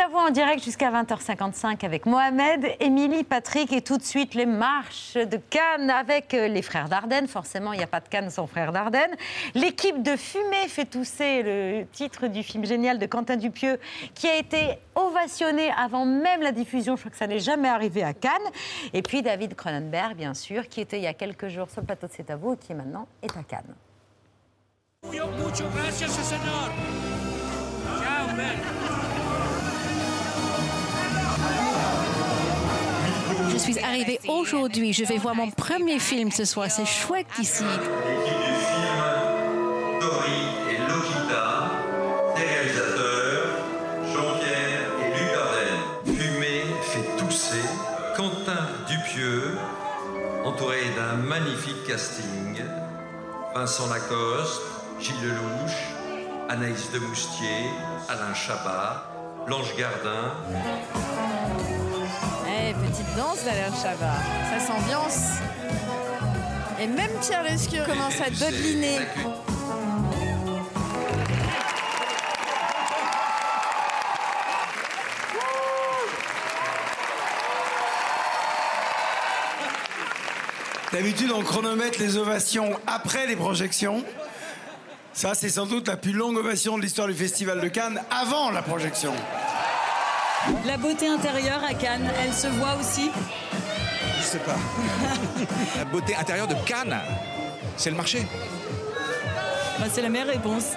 à vous en direct jusqu'à 20h55 avec Mohamed, Émilie, Patrick et tout de suite les marches de Cannes avec euh, les frères Dardenne. Forcément, il n'y a pas de Cannes sans frères Dardenne. L'équipe de Fumée fait tousser le titre du film génial de Quentin Dupieux qui a été ovationné avant même la diffusion. Je crois que ça n'est jamais arrivé à Cannes. Et puis David Cronenberg, bien sûr, qui était il y a quelques jours sur le plateau de C'est à vous et qui maintenant est à Cannes. Ciao, man. Je suis arrivée aujourd'hui. Je vais voir mon premier film ce soir. C'est chouette ici. L'équipe du film, Dory et Lokita, les réalisateurs, Jean-Pierre et Luc. Fumée fait tousser Quentin Dupieux, entouré d'un magnifique casting. Vincent Lacoste, Gilles Lelouch, Anaïs Demoustier, Alain Chabat, Blanche Gardin, Eh, petite danse d'Alain Chabat. Ça s'ambiance. Et même Pierre Lescure commence à dodeliner. D'habitude, on chronomètre les ovations après les projections. Ça, c'est sans doute la plus longue ovation de l'histoire du Festival de Cannes avant la projection. La beauté intérieure à Cannes, elle se voit aussi. Je sais pas. La beauté intérieure de Cannes, c'est le marché. Bah, c'est la meilleure réponse.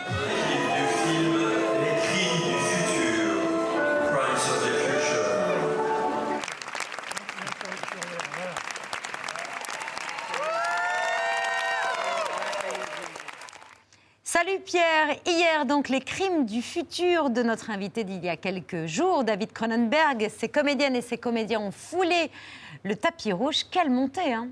Donc, les crimes du futur de notre invité d'il y a quelques jours, David Cronenberg. Ses comédiennes et ses comédiens ont foulé le tapis rouge. Quelle montée, hein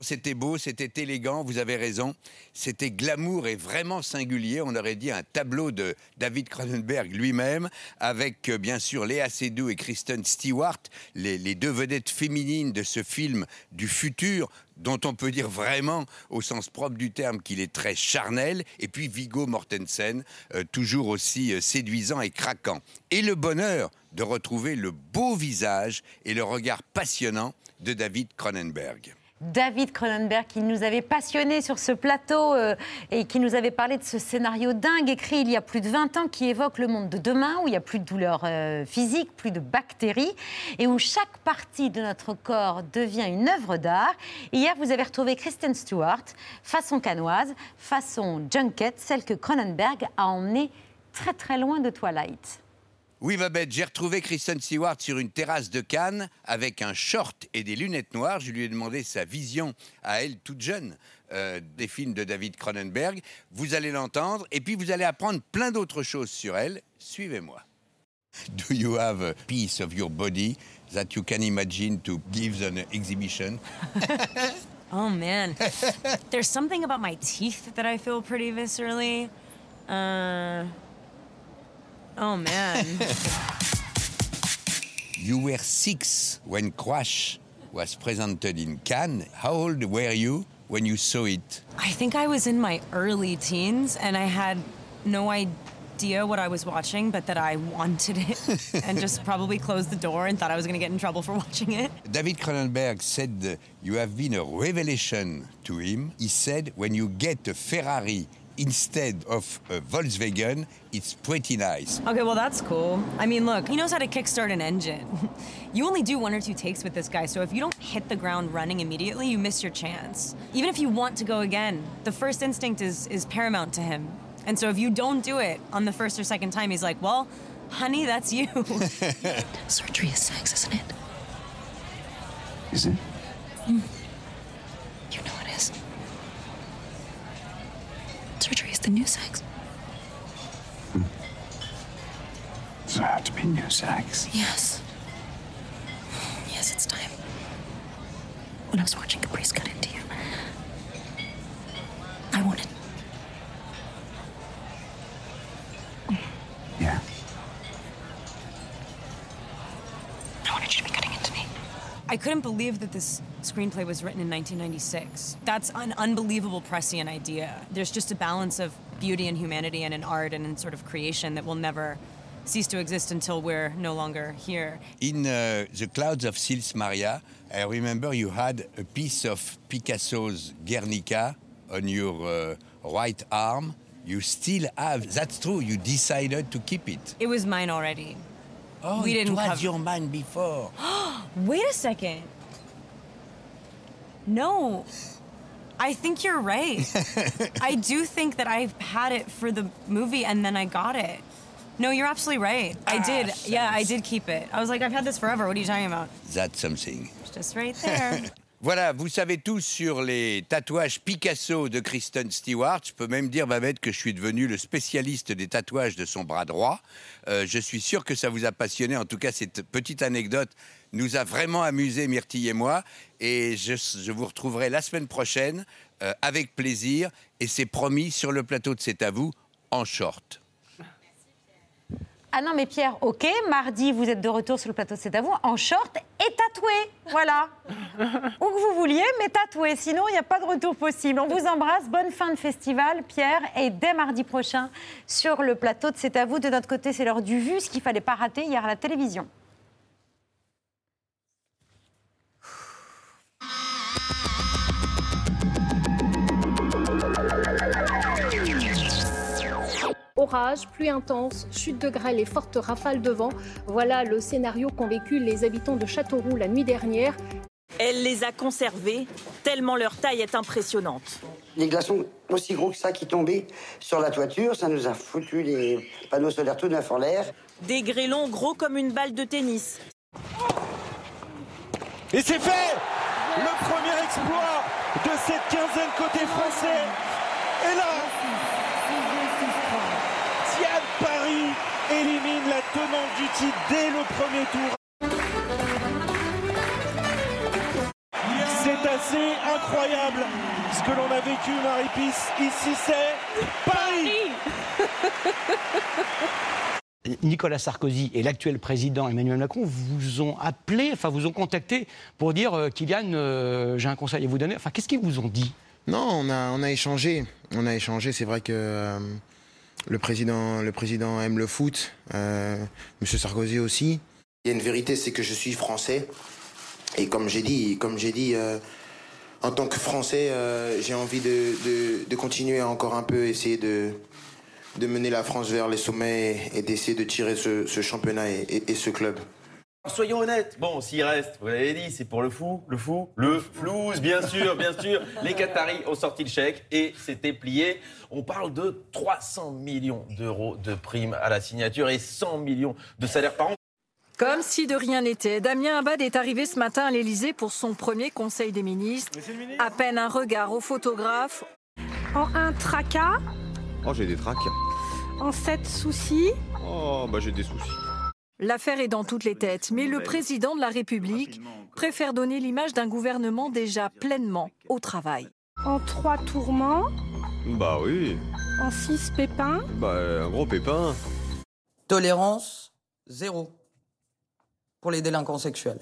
C'était beau, c'était élégant, vous avez raison. C'était glamour et vraiment singulier. On aurait dit un tableau de David Cronenberg lui-même, avec euh, bien sûr Léa Seydoux et Kristen Stewart, les, deux vedettes féminines de ce film du futur, dont on peut dire vraiment, au sens propre du terme, qu'il est très charnel. Et puis Vigo Mortensen, euh, toujours aussi euh, séduisant et craquant. Et le bonheur de retrouver le beau visage et le regard passionnant de David Cronenberg. David Cronenberg qui nous avait passionnés sur ce plateau euh, et qui nous avait parlé de ce scénario dingue écrit il y a plus de 20 ans qui évoque le monde de demain où il n'y a plus de douleurs euh, physiques, plus de bactéries et où chaque partie de notre corps devient une œuvre d'art. Hier, vous avez retrouvé Kristen Stewart, façon canoise, façon junket, celle que Cronenberg a emmenée très très loin de Twilight. Oui, Babette, j'ai retrouvé Kristen Stewart sur une terrasse de Cannes avec un short et des lunettes noires. Je lui ai demandé sa vision à elle, toute jeune, euh, des films de David Cronenberg. Vous allez l'entendre et puis vous allez apprendre plein d'autres choses sur elle. Suivez-moi. Do you have a piece of your body that you can imagine to give an exhibition? Oh man. There's something about my teeth that I feel pretty viscerally. Uh. Oh man. You were six when Crash was presented in Cannes. How old were you when you saw it? I think I was in my early teens and I had no idea what I was watching, but that I wanted it and just probably closed the door and thought I was going to get in trouble for watching it. David Cronenberg said you have been a revelation to him. He said when you get a Ferrari instead of a Volkswagen, it's pretty nice. Okay, well, that's cool. I mean, look, he knows how to kickstart an engine. You only do one or two takes with this guy, so if you don't hit the ground running immediately, you miss your chance. Even if you want to go again, the first instinct is, is paramount to him. And so if you don't do it on the first or second time, he's like, well, honey, that's you. Surgery is sex, isn't it? Is it? You know it is. Surgery is the new sex. So it have to be new sex. Yes. Yes, it's time. When I was watching Caprice cut into you, I wanted. Yeah. I wanted you to be cutting into me. I couldn't believe that this screenplay was written in 1996. That's an unbelievable prescient idea. There's just a balance of beauty and humanity and in art and in sort of creation that will never cease to exist until we're no longer here. In uh, The Clouds of Sils Maria, I remember you had a piece of Picasso's Guernica on your uh, right arm. You still have, that's true, you decided to keep it. It was mine already. Oh, We it didn't was cover- your man before. Wait a second. No. I think you're right. I do think that I had it for the movie and then I got it. No, you're absolutely right. I Ah, did. Yeah, I did keep it. I was like, I've had this forever. What are you talking about? That's something. It's just right there. Voilà, vous savez tous sur les tatouages Picasso de Kristen Stewart. Je peux même dire, Babette, que je suis devenu le spécialiste des tatouages de son bras droit. Euh, je suis sûr que ça vous a passionné. En tout cas, cette petite anecdote nous a vraiment amusé, Myrtille et moi. Et je, vous retrouverai la semaine prochaine euh, avec plaisir. Et c'est promis sur le plateau de C'est à vous, en short. Ah non, mais Pierre, ok, mardi, vous êtes de retour sur le plateau de C'est à vous, en short et tatoué. Voilà. Où que vous vouliez, mais tatoué. Sinon, il n'y a pas de retour possible. On vous embrasse. Bonne fin de festival, Pierre. Et dès mardi prochain, sur le plateau de C'est à vous. De notre côté, c'est l'heure du vu, ce qu'il fallait pas rater hier à la télévision. Orage, pluie intense, chute de grêle et fortes rafales de vent. Voilà le scénario qu'ont vécu les habitants de Châteauroux la nuit dernière. Elle les a conservés, tellement leur taille est impressionnante. Des glaçons aussi gros que ça qui tombaient sur la toiture, ça nous a foutu les panneaux solaires tout neufs en l'air. Des grêlons gros comme une balle de tennis. Et c'est fait Le premier exploit de cette quinzaine côté français. Et là, Diane Paris élimine la tenante du titre dès le premier tour. C'est assez incroyable ce que l'on a vécu, Marie-Pisse. Ici, c'est Paris Nicolas Sarkozy et l'actuel président Emmanuel Macron vous ont appelé, enfin vous ont contacté pour dire euh, Kylian, euh, j'ai un conseil à vous donner. Enfin, qu'est-ce qu'ils vous ont dit? Non, on a, on a échangé. On a échangé. C'est vrai que euh, le, président, le président aime le foot. Euh, Monsieur Sarkozy aussi. Il y a une vérité, c'est que je suis français. Et comme j'ai dit, comme j'ai dit, euh, en tant que Français, euh, j'ai envie de, de- continuer encore un peu essayer de, de mener la France vers les sommets et, d'essayer de tirer ce, championnat et ce club. Soyons honnêtes, bon, s'il reste, vous l'avez dit, c'est pour le fou, le fou, le flouze, bien sûr, bien sûr. Les Qataris ont sorti le chèque et c'était plié. On parle de 300 millions d'euros de primes à la signature et 100 millions de salaires par an. Comme si de rien n'était, Damien Abad est arrivé ce matin à l'Élysée pour son premier Conseil des ministres. À peine un regard au photographe. En un tracas, Oh, j'ai des tracs. en sept soucis. Oh, bah j'ai des soucis. L'affaire est dans toutes les têtes, mais le président de la République préfère donner l'image d'un gouvernement déjà pleinement au travail. En trois tourments, Bah oui. en six pépins. Bah, un gros pépin. Tolérance zéro pour les délinquants sexuels.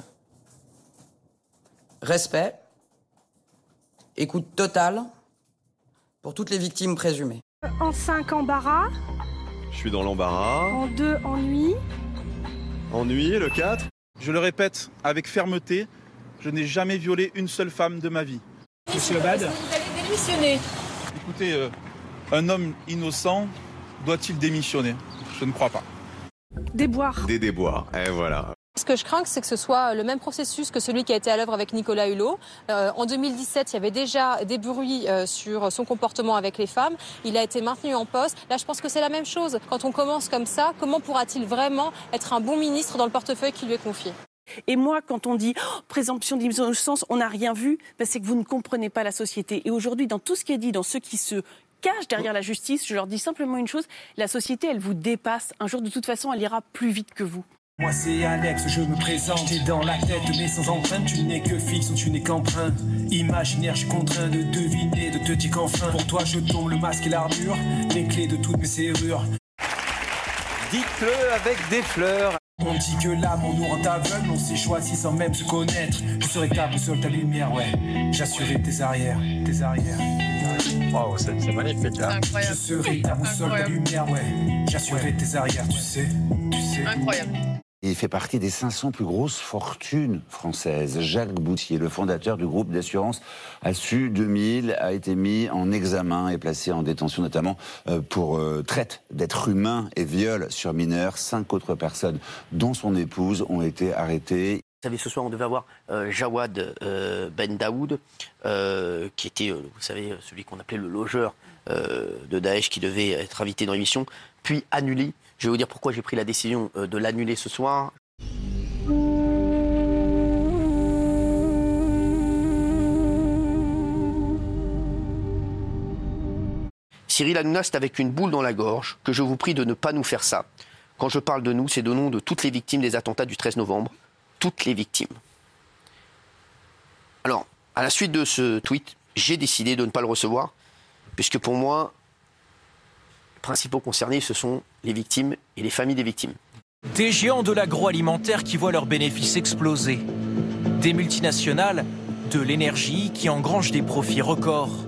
Respect, écoute totale pour toutes les victimes présumées. En cinq embarras. Je suis dans l'embarras. En deux ennui. Ennuyé, le 4. Je le répète avec fermeté, je n'ai jamais violé une seule femme de ma vie. Monsieur Abad Vous allez démissionner. Écoutez, euh, un homme innocent doit-il démissionner? Je ne crois pas. Déboire. Des déboires. Et voilà. Ce que je crains, c'est que ce soit le même processus que celui qui a été à l'œuvre avec Nicolas Hulot. Euh, en 2017, il y avait déjà des bruits euh, sur son comportement avec les femmes. Il a été maintenu en poste. Là, je pense que c'est la même chose. Quand on commence comme ça, comment pourra-t-il vraiment être un bon ministre dans le portefeuille qui lui est confié? Et moi, quand on dit oh, présomption d'innocence, on n'a rien vu, ben, c'est que vous ne comprenez pas la société. Et aujourd'hui, dans tout ce qui est dit, dans ceux qui se cachent derrière la justice, je leur dis simplement une chose la société, elle vous dépasse. Un jour, de toute façon, elle ira plus vite que vous. Moi c'est Alex, je me présente, t'es dans la tête mais sans empreinte, tu n'es que fixe ou tu n'es qu'emprunt. Imaginaire, je suis contraint de deviner, de te dire qu'enfin, pour toi je tombe le masque et l'armure, les clés de toutes mes serrures. Dites-le avec des fleurs. On dit que l'amour nous rend aveugle, on s'est choisi sans même se connaître. Je serai ta boussole, ta lumière, ouais. J'assurerai tes arrières, tes arrières. Waouh, c'est c'est magnifique. Hein. Je serai ta boussole, ta lumière, ouais. J'assurerai tes arrières, tu sais, tu sais. Incroyable. Il fait partie des 500 plus grosses fortunes françaises. Jacques Boutier, le fondateur du groupe d'assurance Assu 2000, a été mis en examen et placé en détention notamment euh, pour euh, traite d'êtres humains et viol sur mineurs. Cinq autres personnes, dont son épouse, ont été arrêtées. Vous savez, ce soir, on devait avoir euh, Jawad Ben Daoud, qui était, vous savez, celui qu'on appelait le logeur de Daesh, qui devait être invité dans l'émission, puis annulé. Je vais vous dire pourquoi j'ai pris la décision euh, de l'annuler ce soir. Cyril Hanouna, c'est avec une boule dans la gorge que je vous prie de ne pas nous faire ça. Quand je parle de nous, c'est de nom de toutes les victimes des attentats du 13 novembre. Toutes les victimes. Alors, à la suite de ce tweet, j'ai décidé de ne pas le recevoir, puisque pour moi, principaux concernés, ce sont les victimes et les familles des victimes. Des géants de l'agroalimentaire qui voient leurs bénéfices exploser. Des multinationales de l'énergie qui engrangent des profits records.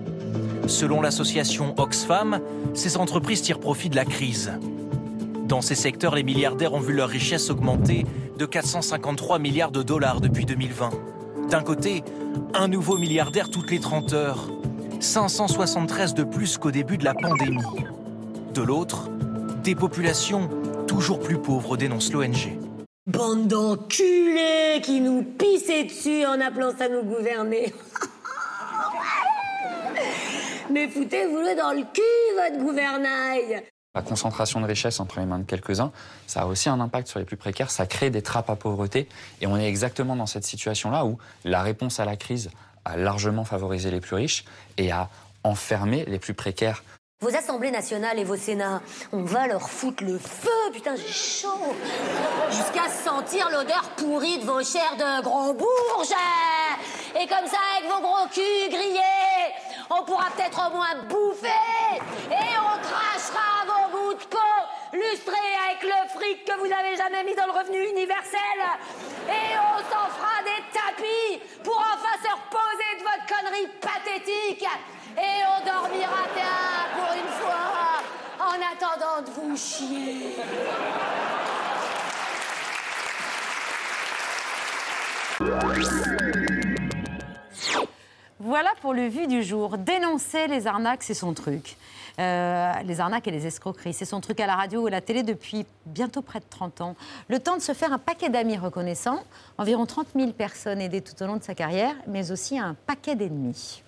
Selon l'association Oxfam, ces entreprises tirent profit de la crise. Dans ces secteurs, les milliardaires ont vu leur richesse augmenter de 453 milliards de dollars depuis 2020. D'un côté, un nouveau milliardaire toutes les 30 heures, 573 de plus qu'au début de la pandémie. De l'autre, des populations toujours plus pauvres, dénonce l'ONG. Bande d'enculés qui nous pissaient dessus en appelant ça nous gouverner. Mais foutez-vous-le dans le cul, votre gouvernail La concentration de richesse entre les mains de quelques-uns, ça a aussi un impact sur les plus précaires, ça crée des trappes à pauvreté. Et on est exactement dans cette situation-là où la réponse à la crise a largement favorisé les plus riches et a enfermé les plus précaires. Vos assemblées nationales et vos sénats, on va leur foutre le feu, putain, j'ai chaud. Jusqu'à sentir l'odeur pourrie de vos chairs de gros bourges. Et comme ça, avec vos gros culs grillés, on pourra peut-être au moins bouffer. Et on crachera vos bouts de peau, lustrés avec le fric que vous n'avez jamais mis dans le revenu universel. Et on s'en fera des tapis pour enfin se reposer de votre connerie pathétique. Et on dormira bien pour une fois en Voilà pour le vu du jour. Dénoncer les arnaques, c'est son truc. Euh, les arnaques et les escroqueries, c'est son truc à la radio ou à la télé depuis bientôt près de 30 ans. Le temps de se faire un paquet d'amis reconnaissants, environ 30 000 personnes aidées tout au long de sa carrière, mais aussi un paquet d'ennemis.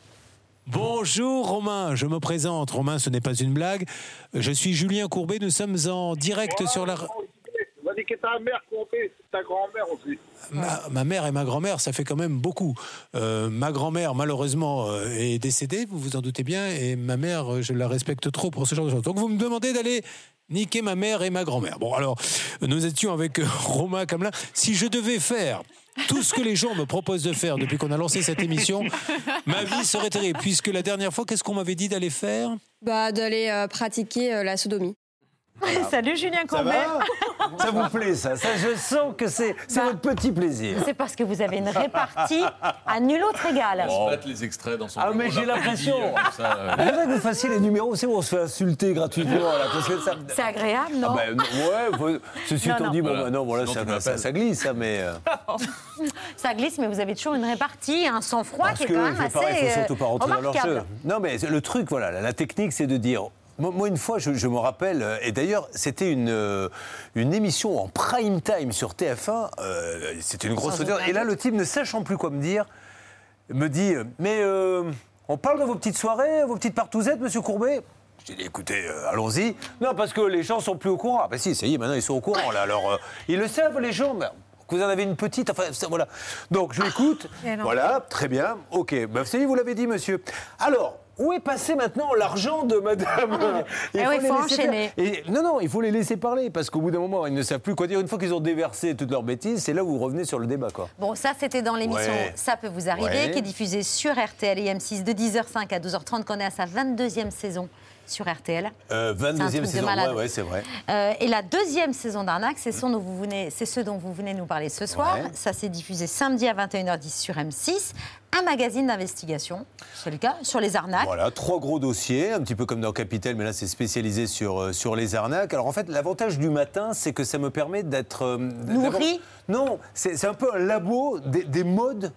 Bonjour Romain, je me présente. Romain, ce n'est pas une blague. Je suis Julien Courbet, nous sommes en direct sur la... Vas-y, que ta mère comptée, ta grand-mère aussi. Ma, ma mère et ma grand-mère, ça fait quand même beaucoup. Euh, ma grand-mère, malheureusement, euh, est décédée, vous vous en doutez bien, et ma mère, euh, je la respecte trop pour ce genre de choses. Donc vous me demandez d'aller niquer ma mère et ma grand-mère. Bon, alors, nous étions avec Romain Camelin. Si je devais faire tout ce que les gens me proposent de faire depuis qu'on a lancé cette émission, ma vie serait terrible. Puisque la dernière fois, qu'est-ce qu'on m'avait dit d'aller faire? Bah, d'aller euh, pratiquer euh, la sodomie. Salut Julien Courbet. Ça vous plaît, ça, ça Je sens que c'est Bah, votre petit plaisir. C'est parce que vous avez une répartie à nul autre égal. On se les extraits dans son Ah, mais j'ai l'impression. euh, ça, euh. Que vous fassiez les numéros, c'est où on se fait insulter gratuitement. Là, parce que ça... C'est agréable, non Ah ben, ouais, faut- ceci étant dit, bon, Voilà. bah, non, voilà, Sinon, ça, ça- ça glisse, ça, mais. euh, Ça glisse, mais vous avez toujours une répartie, un sang-froid qui est quand même c'est assez pareil, il faut euh, surtout pas rentrer dans leur jeu. Non, mais le truc, voilà, la technique, c'est de dire. Moi, une fois, je, je me rappelle, euh, et d'ailleurs, c'était une, euh, une émission en prime time sur TF1. euh, c'était une grosse audience. Et là, le type, ne sachant plus quoi me dire, me dit euh, Mais euh, on parle de vos petites soirées, vos petites partouzettes, monsieur Courbet? J'ai dit, écoutez, euh, allons-y. Non, parce que les gens sont plus au courant. Ah, bah si, ça y est, maintenant ils sont au courant, là. Alors, ils le savent, les gens. mais que vous en avez une petite, enfin, ça, voilà. Donc, je l'écoute. Et non. voilà, très bien. OK. Est, vous l'avez dit, monsieur. Alors, où est passé maintenant l'argent de madame Eh oui, les faut enchaîner. Et, non, non, il faut les laisser parler, parce qu'au bout d'un moment, ils ne savent plus quoi dire. Une fois qu'ils ont déversé toutes leurs bêtises, c'est là où vous revenez sur le débat, quoi. Bon, ça, c'était dans l'émission Ouais. Ça peut vous arriver, Ouais. qui est diffusée sur RTL et M6 de 10h05 à 12h30, qu'on est à sa 22e saison. Sur RTL. Euh, C'est un 22e truc de saison, ouais, ouais, c'est vrai. Euh, et la deuxième saison d'Arnaque, c'est ce, dont vous venez, c'est ce dont vous venez nous parler ce soir. Ouais. Ça s'est diffusé samedi à 21h10 sur M6. Un magazine d'investigation, c'est le cas, sur les arnaques. Voilà, trois gros dossiers, un petit peu comme dans Capital, mais là c'est spécialisé sur, euh, sur les arnaques. Alors en fait, l'avantage du matin, c'est que ça me permet d'être... euh, Nourri Non, c'est un peu un labo des, des modes...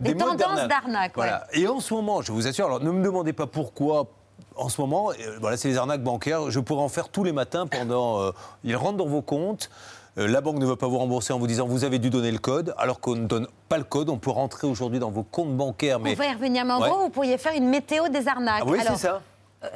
Des modes tendances d'arnaque, ouais. Voilà. Et en ce moment, je vous assure, alors ne me demandez pas pourquoi... En ce moment, euh, voilà, c'est les arnaques bancaires. Je pourrais en faire tous les matins pendant. euh, ils rentrent dans vos comptes. euh, La banque ne veut pas vous rembourser en vous disant vous avez dû donner le code, alors qu'on ne donne pas le code. On peut rentrer aujourd'hui dans vos comptes bancaires, mais On va y revenir, mais en Ouais. gros, vous pourriez faire une météo des arnaques. ah oui, c'est ça.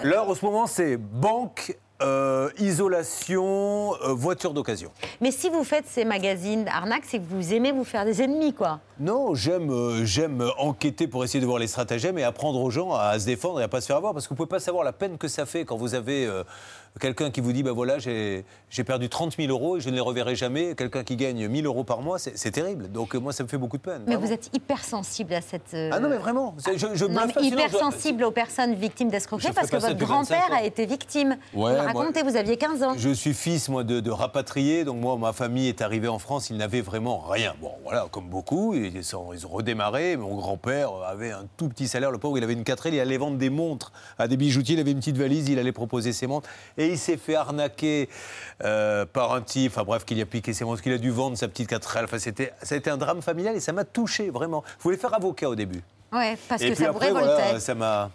Là, en ce moment, c'est banque, euh, isolation, euh, voiture d'occasion. Mais si vous faites ces magazines arnaques, c'est que vous aimez vous faire des ennemis, quoi. Non, j'aime euh, j'aime enquêter pour essayer de voir les stratagèmes et apprendre aux gens à se défendre et à pas se faire avoir. Parce que vous pouvez pas savoir la peine que ça fait quand vous avez quelqu'un qui vous dit bah voilà, j'ai perdu 30 000 euros et je ne les reverrai jamais. Quelqu'un qui gagne 1000 euros par mois, c'est terrible. Donc euh, moi, ça me fait beaucoup de peine. Mais vraiment. vous êtes hypersensible à cette. euh, Ah non, mais vraiment, je, je non, mais je- hypersensible aux personnes victimes d'escroquerie parce que votre depuis 25 grand-père a été victime. Ouais, vous me moi- racontez, vous aviez 15 ans. Je suis fils, moi, de, de rapatriés. Donc, moi, ma famille est arrivée en France. Ils n'avaient vraiment rien. Bon, voilà, comme beaucoup. Ils, sont- ils ont redémarré. Mon grand-père avait un tout petit salaire. Le pauvre, il avait une 4 Il allait vendre des montres à des bijoutiers. Il avait une petite valise. Il allait proposer ses montres. Et il s'est fait arnaquer euh, par un type. Enfin, bref, qu'il a piqué ses montres, qu'il a dû vendre sa petite 4 Enfin, c'était, ça a été un drame familial et ça m'a touché, vraiment. Je voulais faire avocat au début. Ouais, parce et que puis ça après, vous révoltait. voilà, ça m'a.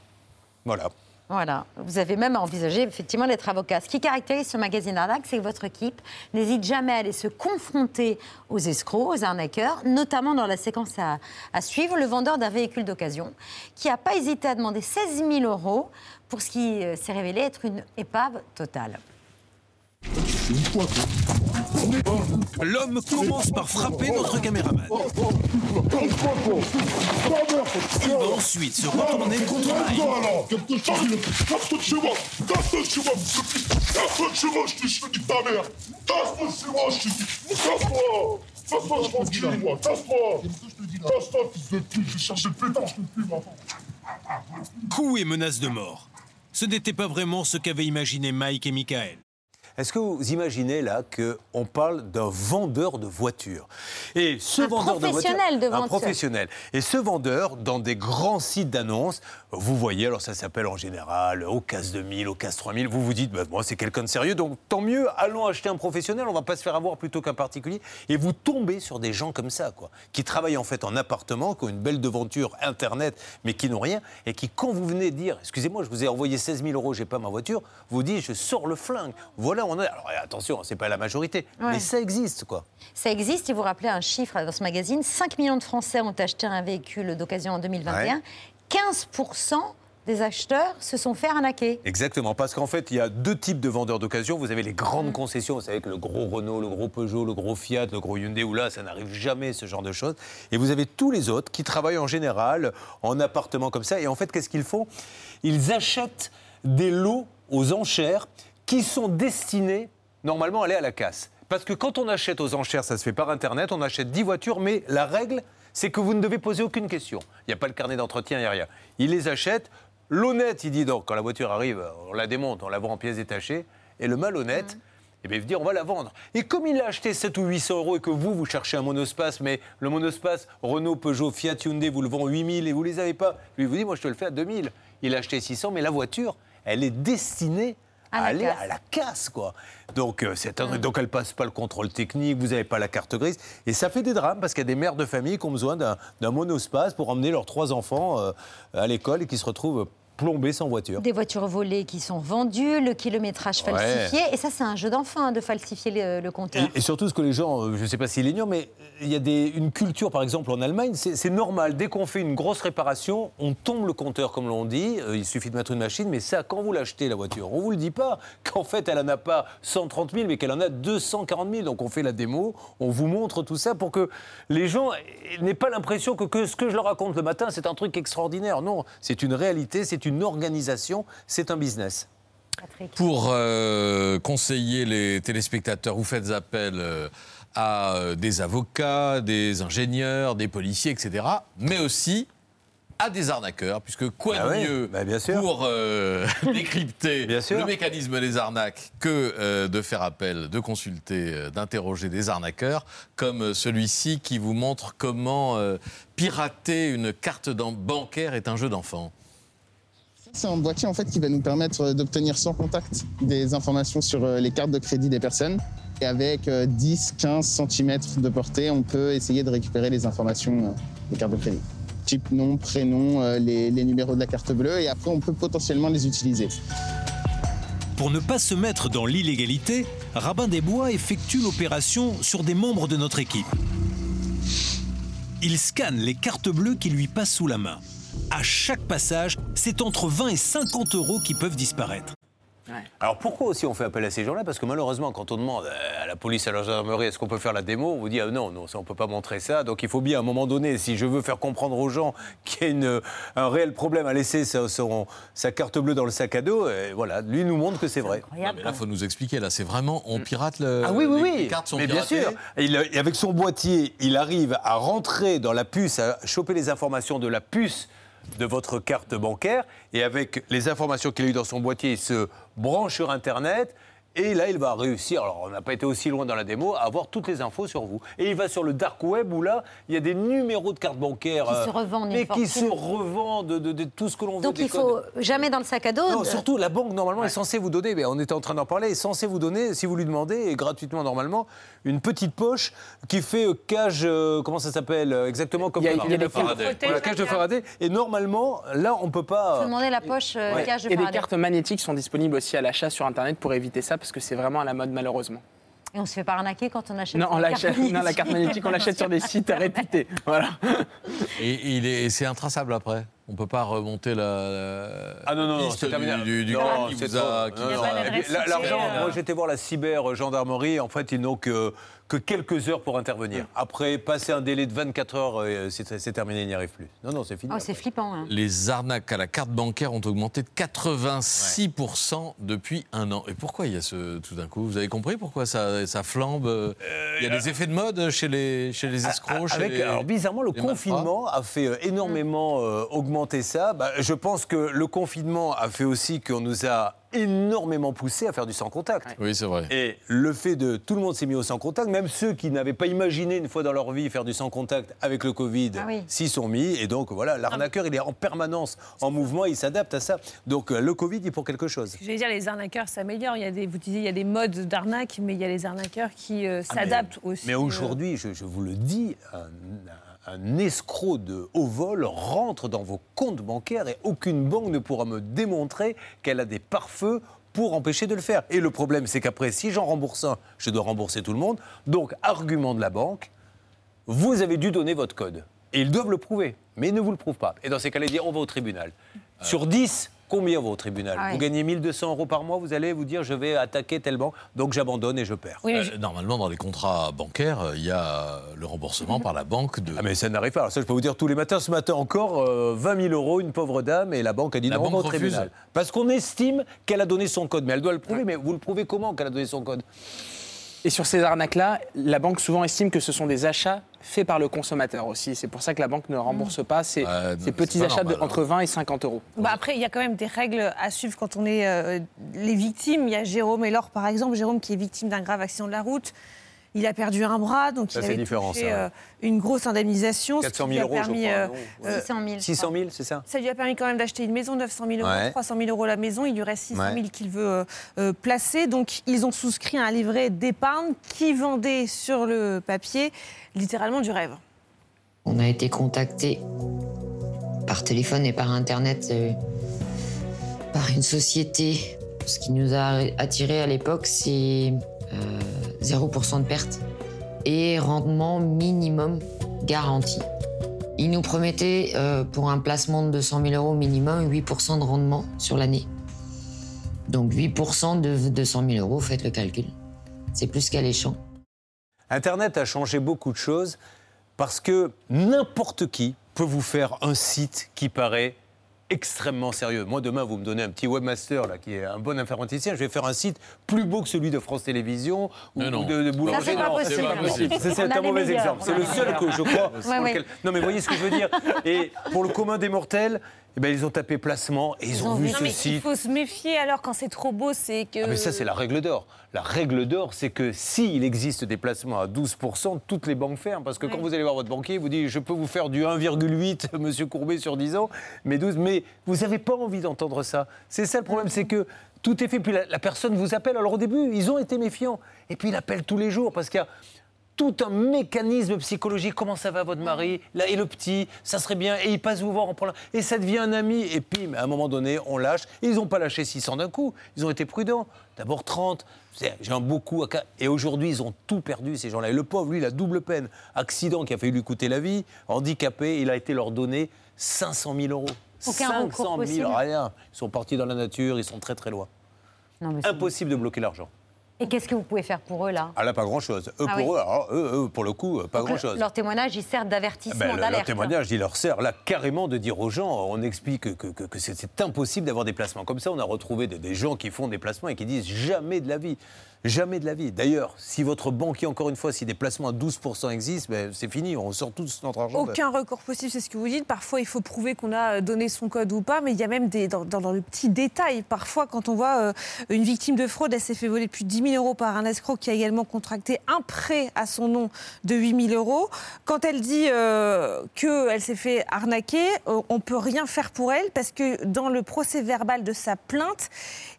Voilà. Voilà. Vous avez même envisagé effectivement d'être avocat. Ce qui caractérise ce magazine arnaque, c'est que votre équipe n'hésite jamais à aller se confronter aux escrocs, aux arnaqueurs, notamment dans la séquence à, à suivre, le vendeur d'un véhicule d'occasion, qui n'a pas hésité à demander 16 000 euros pour ce qui euh, s'est révélé être une épave totale. L'homme commence par frapper notre caméraman. Il va ensuite se retourner contre Mike. Coups et menaces de mort. Ce n'était pas vraiment ce qu'avaient imaginé Mike et Michael. Est-ce que vous imaginez là qu'on parle d'un vendeur de voitures? Et ce Un vendeur de voitures, professionnel de un vente. professionnel. Et ce vendeur, dans des grands sites d'annonces, vous voyez, alors ça s'appelle en général au CAS 2000, au CAS 3000, vous vous dites, bah, moi c'est quelqu'un de sérieux, donc tant mieux, allons acheter un professionnel, on va pas se faire avoir plutôt qu'un particulier. Et vous tombez sur des gens comme ça, quoi, qui travaillent en fait en appartement, qui ont une belle devanture Internet, mais qui n'ont rien, et qui, quand vous venez dire, excusez-moi, je vous ai envoyé 16 000 euros, j'ai pas ma voiture, vous dites, je sors le flingue. Voilà, on. Alors attention, c'est pas la majorité, Ouais. mais ça existe, quoi. Ça existe, et vous rappelez un chiffre dans ce magazine 5 millions de Français ont acheté un véhicule d'occasion en 2021. Ouais. 15% des acheteurs se sont fait arnaquer. Exactement, parce qu'en fait, il y a deux types de vendeurs d'occasion. Vous avez les grandes concessions, vous savez que le gros Renault, le gros Peugeot, le gros Fiat, le gros Hyundai, où là, ça n'arrive jamais, ce genre de choses. Et vous avez tous les autres qui travaillent en général en appartement comme ça. Et en fait, qu'est-ce qu'ils font? Ils achètent des lots aux enchères qui sont destinés, normalement, à aller à la casse. Parce que quand on achète aux enchères, ça se fait par Internet, on achète 10 voitures, mais la règle, c'est que vous ne devez poser aucune question. Il n'y a pas le carnet d'entretien, il n'y a rien. Il les achète. L'honnête, il dit donc, quand la voiture arrive, on la démonte, on la vend en pièces détachées. Et le malhonnête, eh bien, il veut dire, on va la vendre. Et comme il l'a acheté 7 ou 800 euros et que vous, vous cherchez un monospace, mais le monospace Renault, Peugeot, Fiat, Hyundai, vous le vend 8000 et vous ne les avez pas, lui, il vous dit, moi, je te le fais à 2000. Il a acheté 600, mais la voiture, elle est destinée À aller casse. à la casse, quoi. Donc, euh, c'est un- donc elle passe pas le contrôle technique, vous n'avez pas la carte grise. Et ça fait des drames parce qu'il y a des mères de famille qui ont besoin d'un d'un monospace pour emmener leurs trois enfants euh, à l'école et qui se retrouvent plombés sans voiture. Des voitures volées qui sont vendues, le kilométrage Ouais. falsifié. Et ça, c'est un jeu d'enfant hein, de falsifier le, le compteur. Et, et surtout, ce que les gens, euh, je ne sais pas s'ils l'ignorent, mais il y a des- une culture, par exemple, en Allemagne, c'est normal. Dès qu'on fait une grosse réparation, on tombe le compteur, comme l'on dit. Euh, il suffit de mettre une machine, mais ça, quand vous l'achetez, la voiture, on ne vous le dit pas qu'en fait, elle n'en a pas 130 000, mais qu'elle en a 240 000. Donc, on fait la démo, on vous montre tout ça pour que les gens n'aient pas l'impression que, que ce que je leur raconte le matin, c'est un truc extraordinaire. Non, c'est une réalité, c'est une organisation, c'est un business. Pour euh, conseiller les téléspectateurs, vous faites appel euh, à euh, des avocats, des ingénieurs, des policiers, etc. Mais aussi à des arnaqueurs, puisque quoi de oui, mieux bah, bien sûr. pour euh, décrypter Bien sûr. le mécanisme des arnaques que euh, de faire appel, de consulter, euh, d'interroger des arnaqueurs, comme celui-ci qui vous montre comment euh, pirater une carte bancaire est un jeu d'enfant. C'est un boîtier en fait qui va nous permettre euh, d'obtenir sans contact des informations sur euh, les cartes de crédit des personnes. Et avec euh, 10-15 cm de portée, on peut essayer de récupérer les informations euh, des cartes de crédit. Type nom, prénom, euh, les, les numéros de la carte bleue et après on peut potentiellement les utiliser. Pour ne pas se mettre dans l'illégalité, Rabin des Bois effectue l'opération sur des membres de notre équipe. Il scanne les cartes bleues qui lui passent sous la main. À chaque passage, c'est entre 20 et 50 euros qui peuvent disparaître. Alors pourquoi aussi on fait appel à ces gens-là? Parce que malheureusement, quand on demande euh, à la police, à la gendarmerie, est-ce qu'on peut faire la démo On vous dit ah non, non, ça on peut pas montrer ça. Donc il faut bien à un moment donné, si je veux faire comprendre aux gens qu'il y a une- un réel problème à laisser sa, son- sa carte bleue dans le sac à dos, euh, voilà, lui nous montre que c'est vrai. Non, mais là, faut nous expliquer. Là, c'est vraiment, on pirate le. Ah oui, oui, les- oui. Les cartes sont Mais bien piratées. sûr. Il- et avec son boîtier, il arrive à rentrer dans la puce, à choper les informations de la puce de votre carte bancaire. Et avec les informations qu'il a eues dans son boîtier, il se branche sur Internet. Et là, il va réussir, alors on n'a pas été aussi loin dans la démo, à avoir toutes les infos sur vous. Et il va sur le dark web où là, il y a des numéros de cartes bancaires. Qui euh, se revendent Mais qui se revendent de, de- de tout ce que l'on veut. Donc il faut codes. jamais dans le sac à dos. Non, de- surtout la banque normalement est censée vous donner, mais on était en train d'en parler, est censée vous donner, si vous lui demandez, et gratuitement normalement, une petite poche qui fait euh, cage, euh, comment ça s'appelle exactement comme Il y a- il y Faraday. Voilà, cage de Faraday. Et normalement, là, on peut pas. Faut demander la poche euh, Ouais. cage de Et des Faraday. cartes magnétiques sont disponibles aussi à l'achat sur Internet pour éviter ça, parce que c'est vraiment à la mode malheureusement. Et on se fait pas arnaquer quand on achète Non, on sa carte l'achète- non, la carte magnétique, on l'achète sur des sites réputés. Voilà. Et, il est, et c'est intraçable après. On peut pas remonter la. la Ah non, non, c'est terminé. du, du, du Non, gars qui c'est vous a. trop. qui Non, vous non, a- et puis, la- L'argent, euh. moi j'étais voir la cyber gendarmerie, en fait, ils n'ont que, que quelques heures pour intervenir. Après, passer un délai de 24 heures, euh, c'est c'est terminé, ils n'y arrivent plus. Non, non, c'est fini. Oh, c'est flippant. hein. Les arnaques à la carte bancaire ont augmenté de 86% depuis un an. Et pourquoi il y a ce tout d'un coup Vous avez compris pourquoi ça, ça flambe Il y a des effets de mode chez les, chez les escrocs chez Avec, les- alors bizarrement, le confinement a fait euh, énormément euh, augmenter ça. Bah, je pense que le confinement a fait aussi qu'on nous a énormément poussé à faire du sans contact. Oui, c'est vrai. Et le fait de tout le monde s'est mis au sans contact, même ceux qui n'avaient pas imaginé une fois dans leur vie faire du sans contact avec le Covid, Ah oui. s'y sont mis. Et donc voilà, l'arnaqueur, il est en permanence en mouvement, il s'adapte à ça. Donc euh, le Covid, il est pour quelque chose. Je vais dire, les arnaqueurs s'améliorent. Il y a des, vous disiez, il y a des modes d'arnaque, mais il y a les arnaqueurs qui euh, Ah, mais- s'adaptent aussi. Mais euh, aujourd'hui, je, je vous le dis, un, un escroc de haut vol rentre dans vos comptes bancaires et aucune banque ne pourra me démontrer qu'elle a des pare-feux pour empêcher de le faire. Et le problème, c'est qu'après, si j'en rembourse un, je dois rembourser tout le monde. Donc, argument de la banque, vous avez dû donner votre code. Et ils doivent le prouver, mais ils ne vous le prouvent pas. Et dans ces cas-là, ils disent, on va au tribunal. Sur 10, combien va au tribunal Ah Vous oui. gagnez 1200 euros par mois, vous allez vous dire, je vais attaquer telle banque, donc j'abandonne et je perds. Euh, Normalement, dans les contrats bancaires, euh, il y a le remboursement par la banque de. Ah mais ça n'arrive pas. Alors ça, je peux vous dire tous les matins. Ce matin encore, euh, 20 000 euros, une pauvre dame, et la banque a dit La non, au refuse. tribunal. Parce qu'on estime qu'elle a donné son code. Mais elle doit le prouver. Mais vous le prouvez comment qu'elle a donné son code? Et sur ces arnaques-là, la banque souvent estime que ce sont des achats faits par le consommateur aussi. C'est pour ça que la banque ne rembourse pas ces, ces petits pas achats de, normal, hein. entre 20 et 50 euros. Bah après, il y a quand même des règles à suivre quand on est euh, les victimes. Il y a Jérôme et Laure, par exemple. Jérôme qui est victime d'un grave accident de la route. Il a perdu un bras, donc Ça, il avait touché, ça, ouais. euh, une grosse indemnisation. ce 400 qui 000 lui a euros, je permis, crois, euh, non euh, 600 000. 600 000, c'est ça Ça lui a permis quand même d'acheter une maison, 900 000 euros, Ouais. 300 000 euros la maison. Il lui reste 600 000 Ouais. qu'il veut euh, euh, placer. Donc, ils ont souscrit un livret d'épargne qui vendait sur le papier littéralement du rêve. On a été contacté par téléphone et par internet euh, par une société. Ce qui nous a attiré à l'époque, c'est euh, 0% de perte et rendement minimum garanti. Ils nous promettaient euh, pour un placement de 200 000 euros minimum 8% de rendement sur l'année. Donc 8% de 200 000 euros, faites le calcul. C'est plus qu'alléchant. Internet a changé beaucoup de choses parce que n'importe qui peut vous faire un site qui paraît extrêmement sérieux. Moi, demain, vous me donnez un petit webmaster là, qui est un bon informaticien, je vais faire un site plus beau que celui de France Télévisions ou, non. de, de Boulanger. c'est pas Non, possible. pas possible. C'est un mauvais exemple. C'est le seul que je crois. pour Ouais, ouais. lequel- Non, mais voyez ce que je veux dire. Et pour le commun des mortels, eh ben, ils ont tapé placement et ils, ont, vu Non, ce mais il faut se méfier alors quand c'est trop beau, c'est que. Ah, mais ça, c'est la règle d'or. La règle d'or, c'est que s'il existe des placements à 12%, toutes les banques ferment. Parce que quand vous allez voir votre banquier, il vous dit Je peux vous faire du 1,8, monsieur Courbet, sur 10 ans, mais 12. Mais vous n'avez pas envie d'entendre ça. C'est ça le problème, c'est que tout est fait. Puis la, la personne vous appelle. Alors au début, ils ont été méfiants. Et puis il appelle tous les jours parce qu'il y a tout un mécanisme psychologique. Comment ça va votre mari? Là, et le petit, ça serait bien. Et il passe vous voir en. Et ça devient un ami. Et puis, à un moment donné, on lâche. Et ils n'ont pas lâché 600 d'un coup. Ils ont été prudents. D'abord 30. C'est- J'ai un beaucoup. à Et aujourd'hui, ils ont tout perdu, ces gens-là. Et le pauvre, lui, il a double peine. Accident qui a failli lui coûter la vie. Handicapé, il a été leur donné 500 000 euros. Aucun recours 500 possible. 000, rien. Ils sont partis dans la nature, ils sont très très loin. Non, Impossible de bloquer l'argent. Et qu'est-ce que vous pouvez faire pour eux, là? Ah là, pas grand-chose. Eux, Ah pour oui. eux, alors, eux, eux, pour le coup, euh, pas grand-chose. Leur témoignage, il sert d'avertissement, Ben, le- leur d'alerte. témoignage, il leur sert là carrément de dire aux gens, on explique que, que- que- que c'est c'est impossible d'avoir des placements. Comme ça, on a retrouvé des, des gens qui font des placements et qui disent jamais de la vie. Jamais de la vie. D'ailleurs, si votre banquier, encore une fois, si des placements à 12% existent, ben, c'est fini, on sort tous notre argent. de- Aucun recours possible, c'est ce que vous dites. Parfois, il faut prouver qu'on a euh, donné son code ou pas, mais il y a même des, dans le petit détail. Parfois, quand on voit euh, une victime de fraude, elle s'est fait voler plus de 10 000 euros par un escroc qui a également contracté un prêt à son nom de 8 000 euros. Quand elle dit euh, qu'elle s'est fait arnaquer, euh, on ne peut rien faire pour elle parce que dans le procès verbal de sa plainte,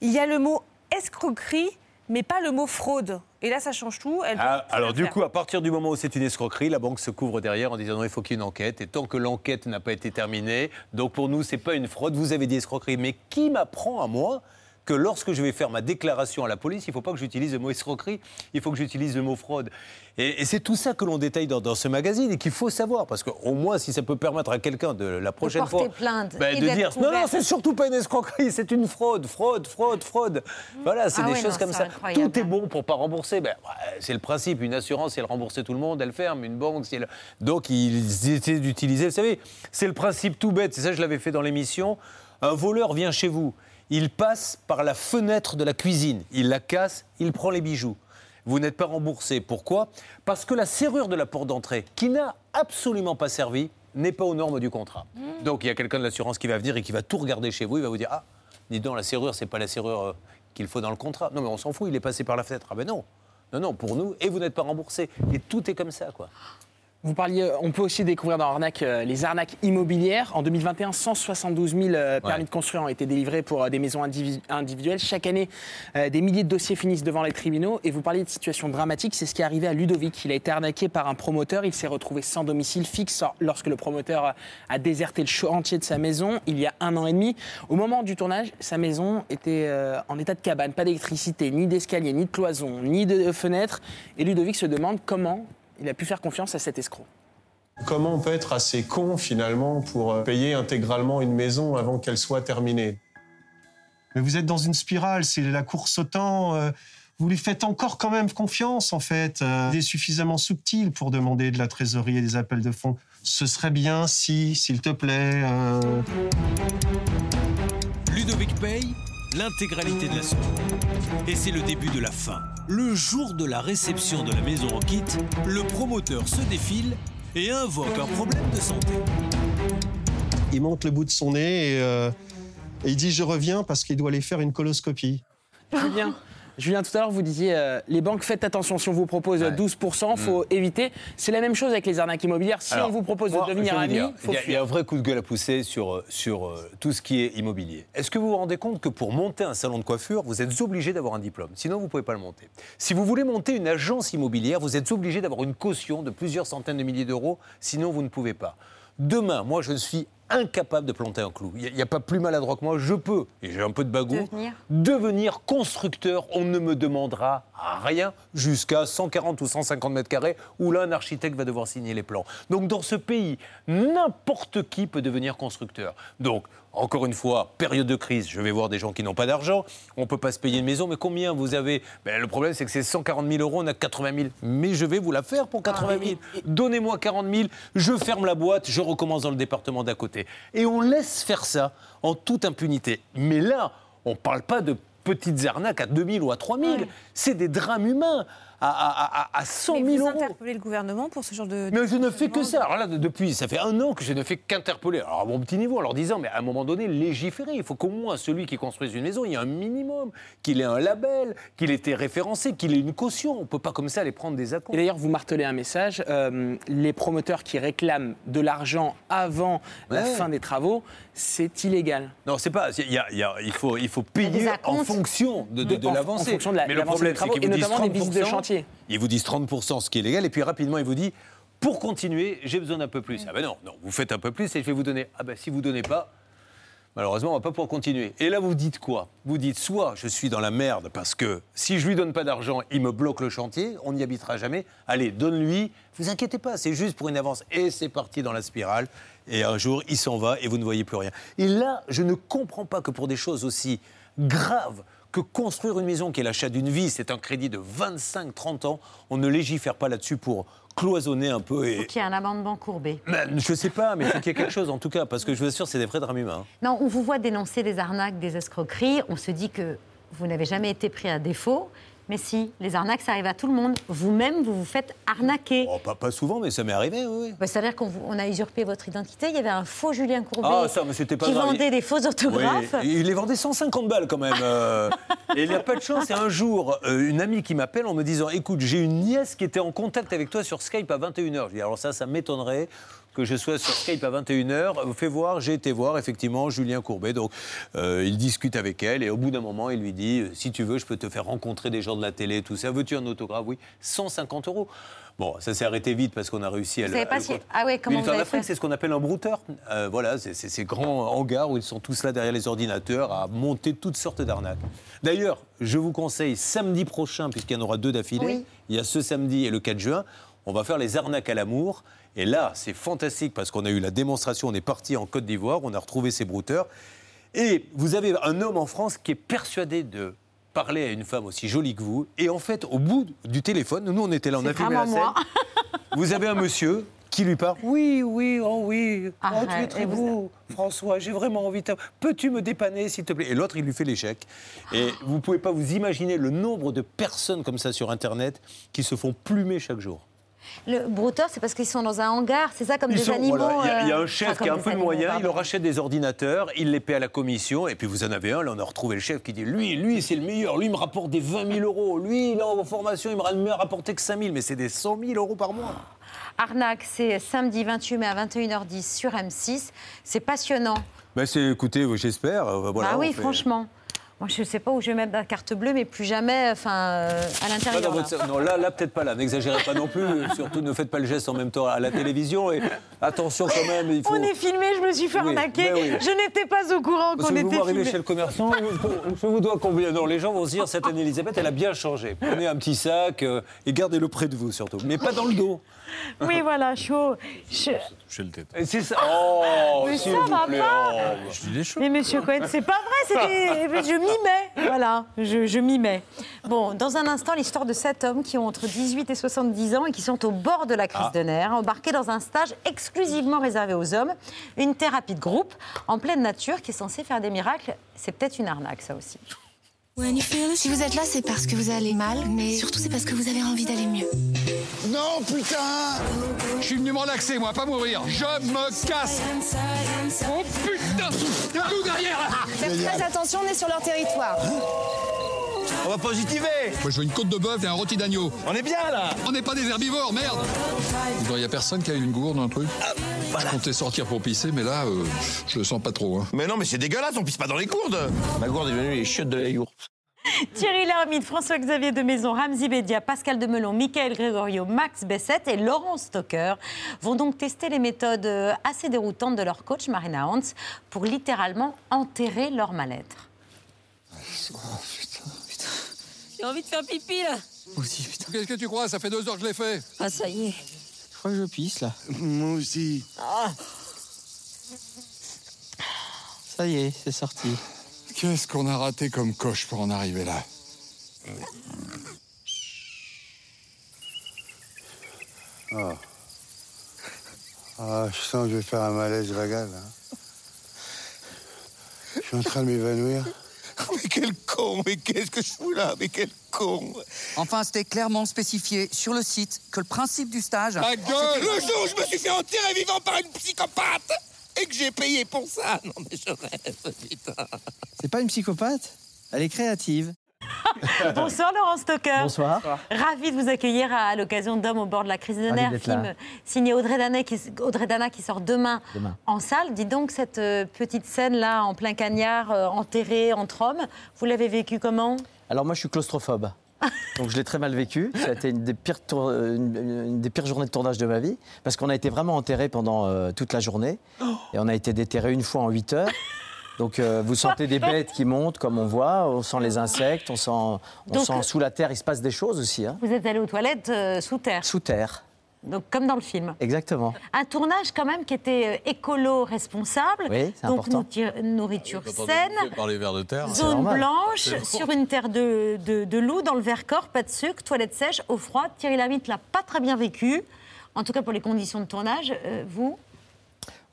il y a le mot escroquerie, mais pas le mot fraude. Et là, ça change tout. Elle Ah, alors du faire. coup, à partir du moment où c'est une escroquerie, la banque se couvre derrière en disant non, il faut qu'il y ait une enquête. Et tant que l'enquête n'a pas été terminée, donc pour nous, c'est pas une fraude. Vous avez dit escroquerie, mais qui m'apprend à moi que lorsque je vais faire ma déclaration à la police, il ne faut pas que j'utilise le mot escroquerie, il faut que j'utilise le mot fraude. Et, et c'est tout ça que l'on détaille dans, dans ce magazine et qu'il faut savoir, parce qu'au moins, si ça peut permettre à quelqu'un de la prochaine porter fois plainte ben, de dire non, non, couvert. c'est surtout pas une escroquerie, c'est une fraude, fraude, fraude, fraude. Voilà, c'est Ah des oui, choses non, comme ça. incroyable. Tout est bon pour pas rembourser. Ben, c'est le principe. Une assurance, si elle rembourse tout le monde, elle ferme. Une banque, si elle... Donc, ils essaient d'utiliser. Vous savez, c'est le principe tout bête. C'est ça, je l'avais fait dans l'émission. Un voleur vient chez vous. Il passe par la fenêtre de la cuisine. Il la casse. Il prend les bijoux. Vous n'êtes pas remboursé. Pourquoi? Parce que la serrure de la porte d'entrée, qui n'a absolument pas servi, n'est pas aux normes du contrat. Donc, il y a quelqu'un de l'assurance qui va venir et qui va tout regarder chez vous. Il va vous dire Ah, dis donc, la serrure, c'est pas la serrure euh, qu'il faut dans le contrat. Non, mais on s'en fout, il est passé par la fenêtre. Ah ben non. Non, non, pour nous, et vous n'êtes pas remboursé. Et tout est comme ça, quoi. Vous parliez, on peut aussi découvrir dans Arnaque euh, les arnaques immobilières. En 2021, 172 000 euh, permis Ouais. de construire ont été délivrés pour euh, des maisons indivi- individuelles. Chaque année, euh, des milliers de dossiers finissent devant les tribunaux. Et vous parliez de situations dramatiques. C'est ce qui est arrivé à Ludovic. Il a été arnaqué par un promoteur. Il s'est retrouvé sans domicile fixe lorsque le promoteur euh, a déserté le chantier de sa maison il y a un an et demi. Au moment du tournage, sa maison était euh, en état de cabane. Pas d'électricité, ni d'escalier, ni de cloison, ni de fenêtre. Et Ludovic se demande comment il a pu faire confiance à cet escroc. Comment on peut être assez con finalement pour euh, payer intégralement une maison avant qu'elle soit terminée? Mais vous êtes dans une spirale, c'est la course au temps. euh, vous lui faites encore quand même confiance en fait. Euh, il est suffisamment subtil pour demander de la trésorerie et des appels de fonds. Ce serait bien si, s'il te plaît. euh, Ludovic paye l'intégralité de la somme. Et c'est le début de la fin. Le jour de la réception de la maison en kit, le promoteur se défile et invoque un problème de santé. Il monte le bout de son nez et, euh, et il dit je reviens parce qu'il doit aller faire une coloscopie. Julien, Julien, tout à l'heure, vous disiez, euh, les banques, faites attention, si on vous propose euh, 12%, il faut éviter. C'est la même chose avec les arnaques immobilières. Si Alors, on vous propose moi, de devenir ami, il faut il y, a- il y a un vrai coup de gueule à pousser sur, euh, sur euh, tout ce qui est immobilier. Est-ce que vous vous rendez compte que pour monter un salon de coiffure, vous êtes obligé d'avoir un diplôme? Sinon, vous ne pouvez pas le monter. Si vous voulez monter une agence immobilière, vous êtes obligé d'avoir une caution de plusieurs centaines de milliers d'euros. Sinon, vous ne pouvez pas. Demain, moi, je suis incapable de planter un clou. Il n'y a, pas plus maladroit que moi. Je peux, et j'ai un peu de bagou, Devenir devenir constructeur. On ne me demandera rien jusqu'à 140 ou 150 mètres carrés où là, un architecte va devoir signer les plans. Donc, dans ce pays, n'importe qui peut devenir constructeur. Donc, encore une fois, période de crise, je vais voir des gens qui n'ont pas d'argent, on ne peut pas se payer une maison, mais combien vous avez? Ben, Le problème, c'est que c'est 140 000 euros, on a 80 000. Mais je vais vous la faire pour 80 000. Donnez-moi 40 000, je ferme la boîte, je recommence dans le département d'à côté. Et on laisse faire ça en toute impunité. Mais là, on ne parle pas de petites arnaques à 2 000 ou à 3 000. C'est des drames humains à, à, à, à 100 000 Mais vous euros. interpellez le gouvernement pour ce genre de. Mais je ne fais que ça. Alors là, de- depuis, ça fait un an que je ne fais qu'interpeller. Alors à mon petit niveau, en leur disant, mais à un moment donné, légiférer. Il faut qu'au moins celui qui construise une maison, il y ait un minimum, qu'il ait un label, qu'il ait été référencé, qu'il ait une caution. On ne peut pas comme ça aller prendre des accords. Et d'ailleurs, vous martelez un message. euh, les promoteurs qui réclament de l'argent avant la fin des travaux, c'est illégal. Non, c'est pas. il y a- il y a- il, faut, il payer en fonction de, de, de En- en l'avancée. fonction de la- Mais le l'avancée problème, c'est qu'ils vous disent notamment des visites de 30%, chantier. Ils vous disent 30%, ce qui est légal, et puis rapidement, ils vous disent pour continuer, j'ai besoin d'un peu plus. Ah ben non, non, vous faites un peu plus et je vais vous donner. Ah ben si vous donnez pas, malheureusement, on va pas pouvoir continuer. Et là, vous dites quoi? Vous dites soit je suis dans la merde parce que si je lui donne pas d'argent, il me bloque le chantier, on n'y habitera jamais. Allez, donne-lui. Vous inquiétez pas, c'est juste pour une avance. Et c'est parti dans la spirale. Et un jour, il s'en va et vous ne voyez plus rien. Et là, je ne comprends pas que pour des choses aussi graves que construire une maison qui est l'achat d'une vie, c'est un crédit de 25-30 ans, on ne légifère pas là-dessus pour cloisonner un peu. Et... Qui a un amendement courbé. Mais je sais pas, mais il faut qu'il y ait quelque chose en tout cas, parce que je vous assure, c'est des vrais drames humains. Non, on vous voit dénoncer des arnaques, des escroqueries. On se dit que vous n'avez jamais été pris à défaut. Mais si, les arnaques, ça arrive à tout le monde. Vous-même, vous vous faites arnaquer. Oh, pas, pas souvent, mais ça m'est arrivé, oui. Bah, C'est-à-dire qu'on on a usurpé votre identité. Il y avait un faux Julien Courbet Ah, ça, mais c'était pas qui grave. vendait des faux orthographes. Oui, il les vendait 150 balles quand même. euh. et il n'y a pas de chance. Et un jour, euh, une amie qui m'appelle en me disant Écoute, j'ai une nièce qui était en contact avec toi sur Skype à 21h. Je dis Alors ça, ça m'étonnerait que je sois sur Skype à 21h. Fais voir, j'ai été voir effectivement Julien Courbet. Donc euh, il discute avec elle et au bout d'un moment, il lui dit euh, Si tu veux, je peux te faire rencontrer des gens de la télé, tout ça. Veux-tu un autographe? Oui, 150 euros. Bon, ça s'est arrêté vite parce qu'on a réussi à Vous le. pas à si- Ah ouais, comment vous en avez Afrique, fait c'est ce qu'on appelle un brouteur. Euh, voilà, c'est c'est ces grands hangars où ils sont tous là derrière les ordinateurs à monter toutes sortes d'arnaques. D'ailleurs, je vous conseille samedi prochain, puisqu'il y en aura deux d'affilée, Oui. il y a ce samedi et le 4 juin, on va faire les arnaques à l'amour. Et là, c'est fantastique parce qu'on a eu la démonstration, on est parti en Côte d'Ivoire, on a retrouvé ces brouteurs. Et vous avez un homme en France qui est persuadé de parler à une femme aussi jolie que vous. Et en fait, au bout du téléphone, nous on était là, on a filmé la scène. moi. Vous avez un monsieur qui lui parle. Oui, oui, oh oui. Oh, tu es très vous- beau, François. J'ai vraiment envie de. Peux-tu me dépanner, s'il te plaît? Et l'autre, il lui fait l'échec. Et vous pouvez pas vous imaginer le nombre de personnes comme ça sur Internet qui se font plumer chaque jour. Le brouteur, c'est parce qu'ils sont dans un hangar. C'est ça comme Ils des sont- animaux. voilà, il y a- y, a euh, un chef enfin, qui a un peu de moyens, il leur achète des ordinateurs, il les paie à la commission, et puis vous en avez un, là on a retrouvé le chef qui dit lui, lui c'est le meilleur, lui il me rapporte des 20 000 euros, lui il est en formation, il me ra- rapporté que 5 000, mais c'est des 100 000 euros par mois. Arnaque, c'est samedi 28 mai à 21h10 sur M6. C'est passionnant. Ben c'est, écoutez, j'espère. Voilà, ah oui, fait- franchement. Moi, je ne sais pas où je vais mettre la carte bleue, mais plus jamais enfin, euh, à l'intérieur. là. votre- Non, là, là peut-être pas là. N'exagérez pas non plus. Surtout, ne faites pas le geste en même temps à la télévision. Et attention quand même, il faut. On est filmé, je me suis fait Oui, arnaquer. oui. Je n'étais pas au courant qu'on que vous était arrivez filmé. chez le commerçant, je vous dois combien? Non, les gens vont se dire cette Anne-Elisabeth, elle a bien changé. Prenez un petit sac euh, et gardez-le près de vous surtout, mais pas dans le dos. Oui, voilà, chaud. Je... Je le tête. C'est ça. Oh, Mais ça vous va plaît. pas. Oh. Je dis les choses. Mais monsieur Cohen, c'est pas vrai, c'était... je m'y mets. Voilà, je, je m'y mets. Bon, dans un instant, l'histoire de sept hommes qui ont entre 18 et 70 ans et qui sont au bord de la crise Ah. de nerfs, embarqués dans un stage exclusivement réservé aux hommes, une thérapie de groupe en pleine nature qui est censée faire des miracles. C'est peut-être une arnaque, ça aussi. Si vous êtes là, c'est parce que vous allez mal, mais surtout c'est parce que vous avez envie d'aller mieux. Non, putain Je suis venu me relaxer, moi, pas mourir. Je me casse Oh putain Tout derrière Faites très attention, on est sur leur territoire. On va positiver Moi, je veux une côte de bœuf et un rôti d'agneau. On est bien, là On n'est pas des herbivores, merde Il n'y a personne qui a une gourde, un truc Je comptais sortir pour pisser, mais là, euh, je le sens pas trop. hein. Mais non, mais c'est dégueulasse, on pisse pas dans les gourdes Ma gourde est devenue les chiottes de la yourte. Thierry Lhermitte, François-Xavier de Maison, Ramzi Bédia, Pascal Demelon, Michael Grégorio, Max Bessette et Laurent Stocker vont donc tester les méthodes euh, assez déroutantes de leur coach Marina Hans pour littéralement enterrer leur mal-être. J'ai envie de faire pipi là. Aussi, putain. Qu'est-ce que tu crois? Ça fait deux heures que je l'ai fait. Ah ça y est. Je crois que je pisse, là. Moi aussi. Ah. Ça y est, c'est sorti. Qu'est-ce qu'on a raté comme coche pour en arriver là? Ah. Ah, je sens que je vais faire un malaise vagal. hein. Je suis en train de m'évanouir. Mais quel con, mais qu'est-ce que je fous là Mais quel con Enfin, c'était clairement spécifié sur le site que le principe du stage. Ta gueule Le jour où je me suis fait enterrer vivant par une psychopathe et que j'ai payé pour ça Non mais je rêve, putain C'est pas une psychopathe? Elle est créative. Bonsoir Laurent Stocker. Bonsoir. Ravi de vous accueillir à l'occasion d'Homme au bord de la crise de nerfs, film là. signé Audrey Dana, qui, Audrey Dana qui sort demain, Demain. en salle. Dites donc, cette euh, petite scène là, en plein cagnard, euh, enterrée entre hommes, vous l'avez vécu comment? Alors moi, je suis claustrophobe. Donc je l'ai très mal vécu. Ça a été une des pires, tour- une- des pires journées de tournage de ma vie. Parce qu'on a été vraiment enterrés pendant euh, toute la journée. Et on a été déterrés une fois en 8 heures. Donc euh, vous sentez des bêtes qui montent, comme on voit. On sent les insectes, on sent, on Donc, sent sous la terre, il se passe des choses aussi. hein. Vous êtes allé aux toilettes euh, sous terre, Sous terre, donc comme dans le film. exactement. Un tournage quand même qui était euh, écolo-responsable. Oui, c'est donc important. nourriture saine. par les vers de terre. Zone blanche, sur une terre de, de, de loup, dans le Vercors, pas de sucre, toilette sèche, eau froide. Thierry Lamitte l'a pas très bien vécu, en tout cas pour les conditions de tournage. Euh, vous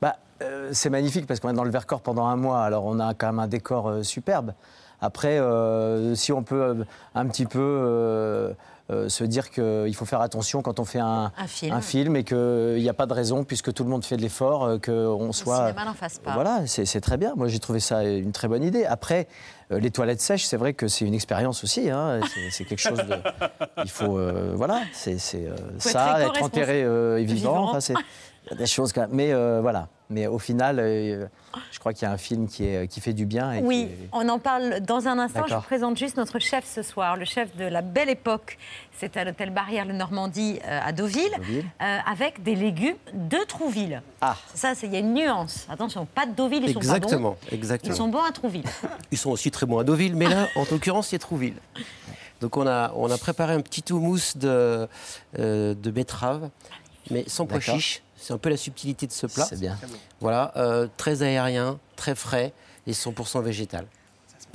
Bah, euh, c'est magnifique parce qu'on est dans le Vercors pendant un mois, alors on a quand même un décor euh, superbe. Après, euh, si on peut un petit peu se dire qu'il faut faire attention quand on fait un, Un film. et qu'il n'y a pas de raison, puisque tout le monde fait de l'effort, qu'on Le soit... cinéma n'en fasse pas. Voilà, c'est très bien. Moi, j'ai trouvé ça une très bonne idée. Après, les toilettes sèches, c'est vrai que c'est une expérience aussi. hein. C'est- quelque chose de. Il faut. euh, voilà, c'est euh, être ça, être enterré euh, et vivant. Vivant. Enfin, c'est il y a des choses quand même. Mais euh, voilà. Mais au final, euh, je crois qu'il y a un film qui, est, qui fait du bien. Et Oui, qui- on en parle dans un instant. Je vous présente juste notre chef ce soir, le chef de la belle époque. C'est à l'hôtel Barrière le Normandie euh, à Deauville, Deauville. euh, avec des légumes de Trouville. Ah. Ça, il y a une nuance. Attention, pas de Deauville, ils sont pas Exactement, bons. exactement. Ils sont bons à Trouville. Ils sont aussi très bons à Deauville, mais là, en l'occurrence, c'est Trouville. Donc on a, on a préparé un petit houmous de, euh, de betterave, mais sans pois D'accord. C'est un peu la subtilité de ce plat. C'est bien. Voilà, euh, très aérien, très frais et 100% végétal.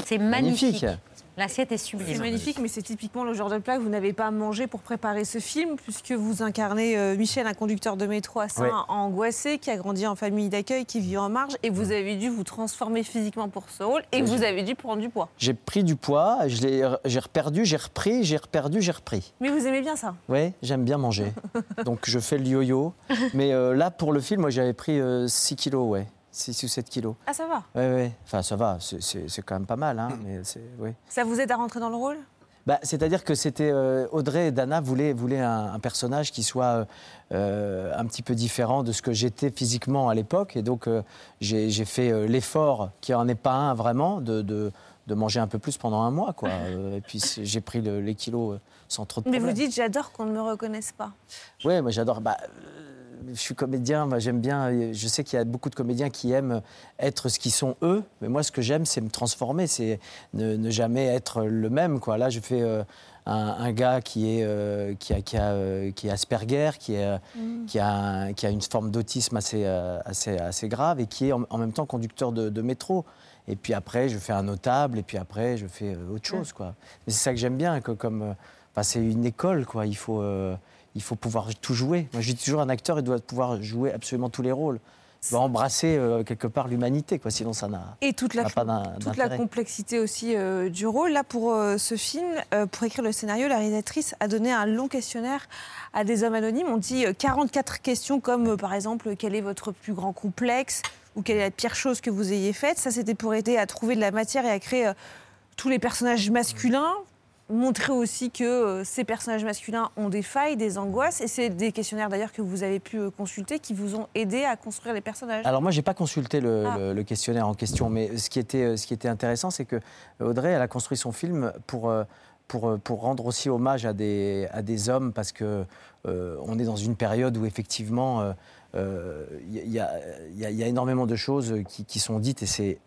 C'est magnifique. Magnifique. L'assiette est sublime. C'est magnifique, mais c'est typiquement le genre de plat que vous n'avez pas mangé pour préparer ce film, puisque vous incarnez euh, Michel, un conducteur de métro assez Ouais. angoissé, qui a grandi en famille d'accueil, qui vit en marge, et vous avez dû vous transformer physiquement pour ce rôle, et vous avez dû prendre du poids. J'ai pris du poids, je l'ai- j'ai reperdu, j'ai repris, j'ai reperdu, j'ai repris. Mais vous aimez bien ça Oui, j'aime bien manger. Donc je fais le yo-yo. Mais euh, là, pour le film, moi, j'avais pris 6 kilos, ouais. 6 ou 7 kilos. Ah, ça va Ouais, ouais. Enfin, ça va, c'est- quand même pas mal, hein. Mais. Ça vous aide à rentrer dans le rôle? Bah, C'est-à-dire que c'était euh, Audrey et Dana voulaient, voulaient un, un personnage qui soit euh, euh, un petit peu différent de ce que j'étais physiquement à l'époque. Et donc, euh, j'ai fait l'effort, qui en est pas un vraiment, de, de, de manger un peu plus pendant un mois. Quoi. Et puis, j'ai pris le- les kilos sans trop de Mais vous dites, j'adore qu'on ne me reconnaisse pas. Oui, moi j'adore. Bah, je suis comédien, j'aime bien. Je sais qu'il y a beaucoup de comédiens qui aiment être ce qu'ils sont eux, mais moi ce que j'aime, c'est me transformer, c'est ne, ne jamais être le même. Quoi. Là, je fais euh, un, un gars qui est, euh, qui a, qui a, euh, qui est Asperger, qui, est, Mm. qui, a, un- qui a une forme d'autisme assez, assez, assez grave et qui est en, en même temps conducteur de, de métro. Et puis après, je fais un notable, et puis après, je fais autre chose. Quoi. Mais c'est ça que j'aime bien, que, comme enfin, c'est une école, quoi. Il faut, euh, il faut pouvoir tout jouer. Moi, je dis toujours, un acteur, il doit pouvoir jouer absolument tous les rôles. Il doit embrasser euh, quelque part l'humanité, quoi. Sinon, ça n'a Et toute la, pas toute la complexité aussi euh, du rôle. Là, pour euh, ce film, pour écrire le scénario, la réalisatrice a donné un long questionnaire à des hommes anonymes. On dit euh, 44 questions comme, par exemple, quel est votre plus grand complexe ou quelle est la pire chose que vous ayez faite. Ça, c'était pour aider à trouver de la matière et à créer tous les personnages masculins. Montrer aussi que euh, ces personnages masculins ont des failles, des angoisses. Et c'est des questionnaires d'ailleurs que vous avez pu euh, consulter qui vous ont aidé à construire les personnages. Alors moi, j'ai pas consulté le, Ah. le- le questionnaire en question, mais ce qui était, euh, ce qui était intéressant, c'est que Audrey, elle a construit son film pour, pour, pour rendre aussi hommage à des, à des hommes, parce que euh, on est dans une période où effectivement, euh, euh, il y, a- il y a- il y a énormément de choses qui, qui sont dites, et c'est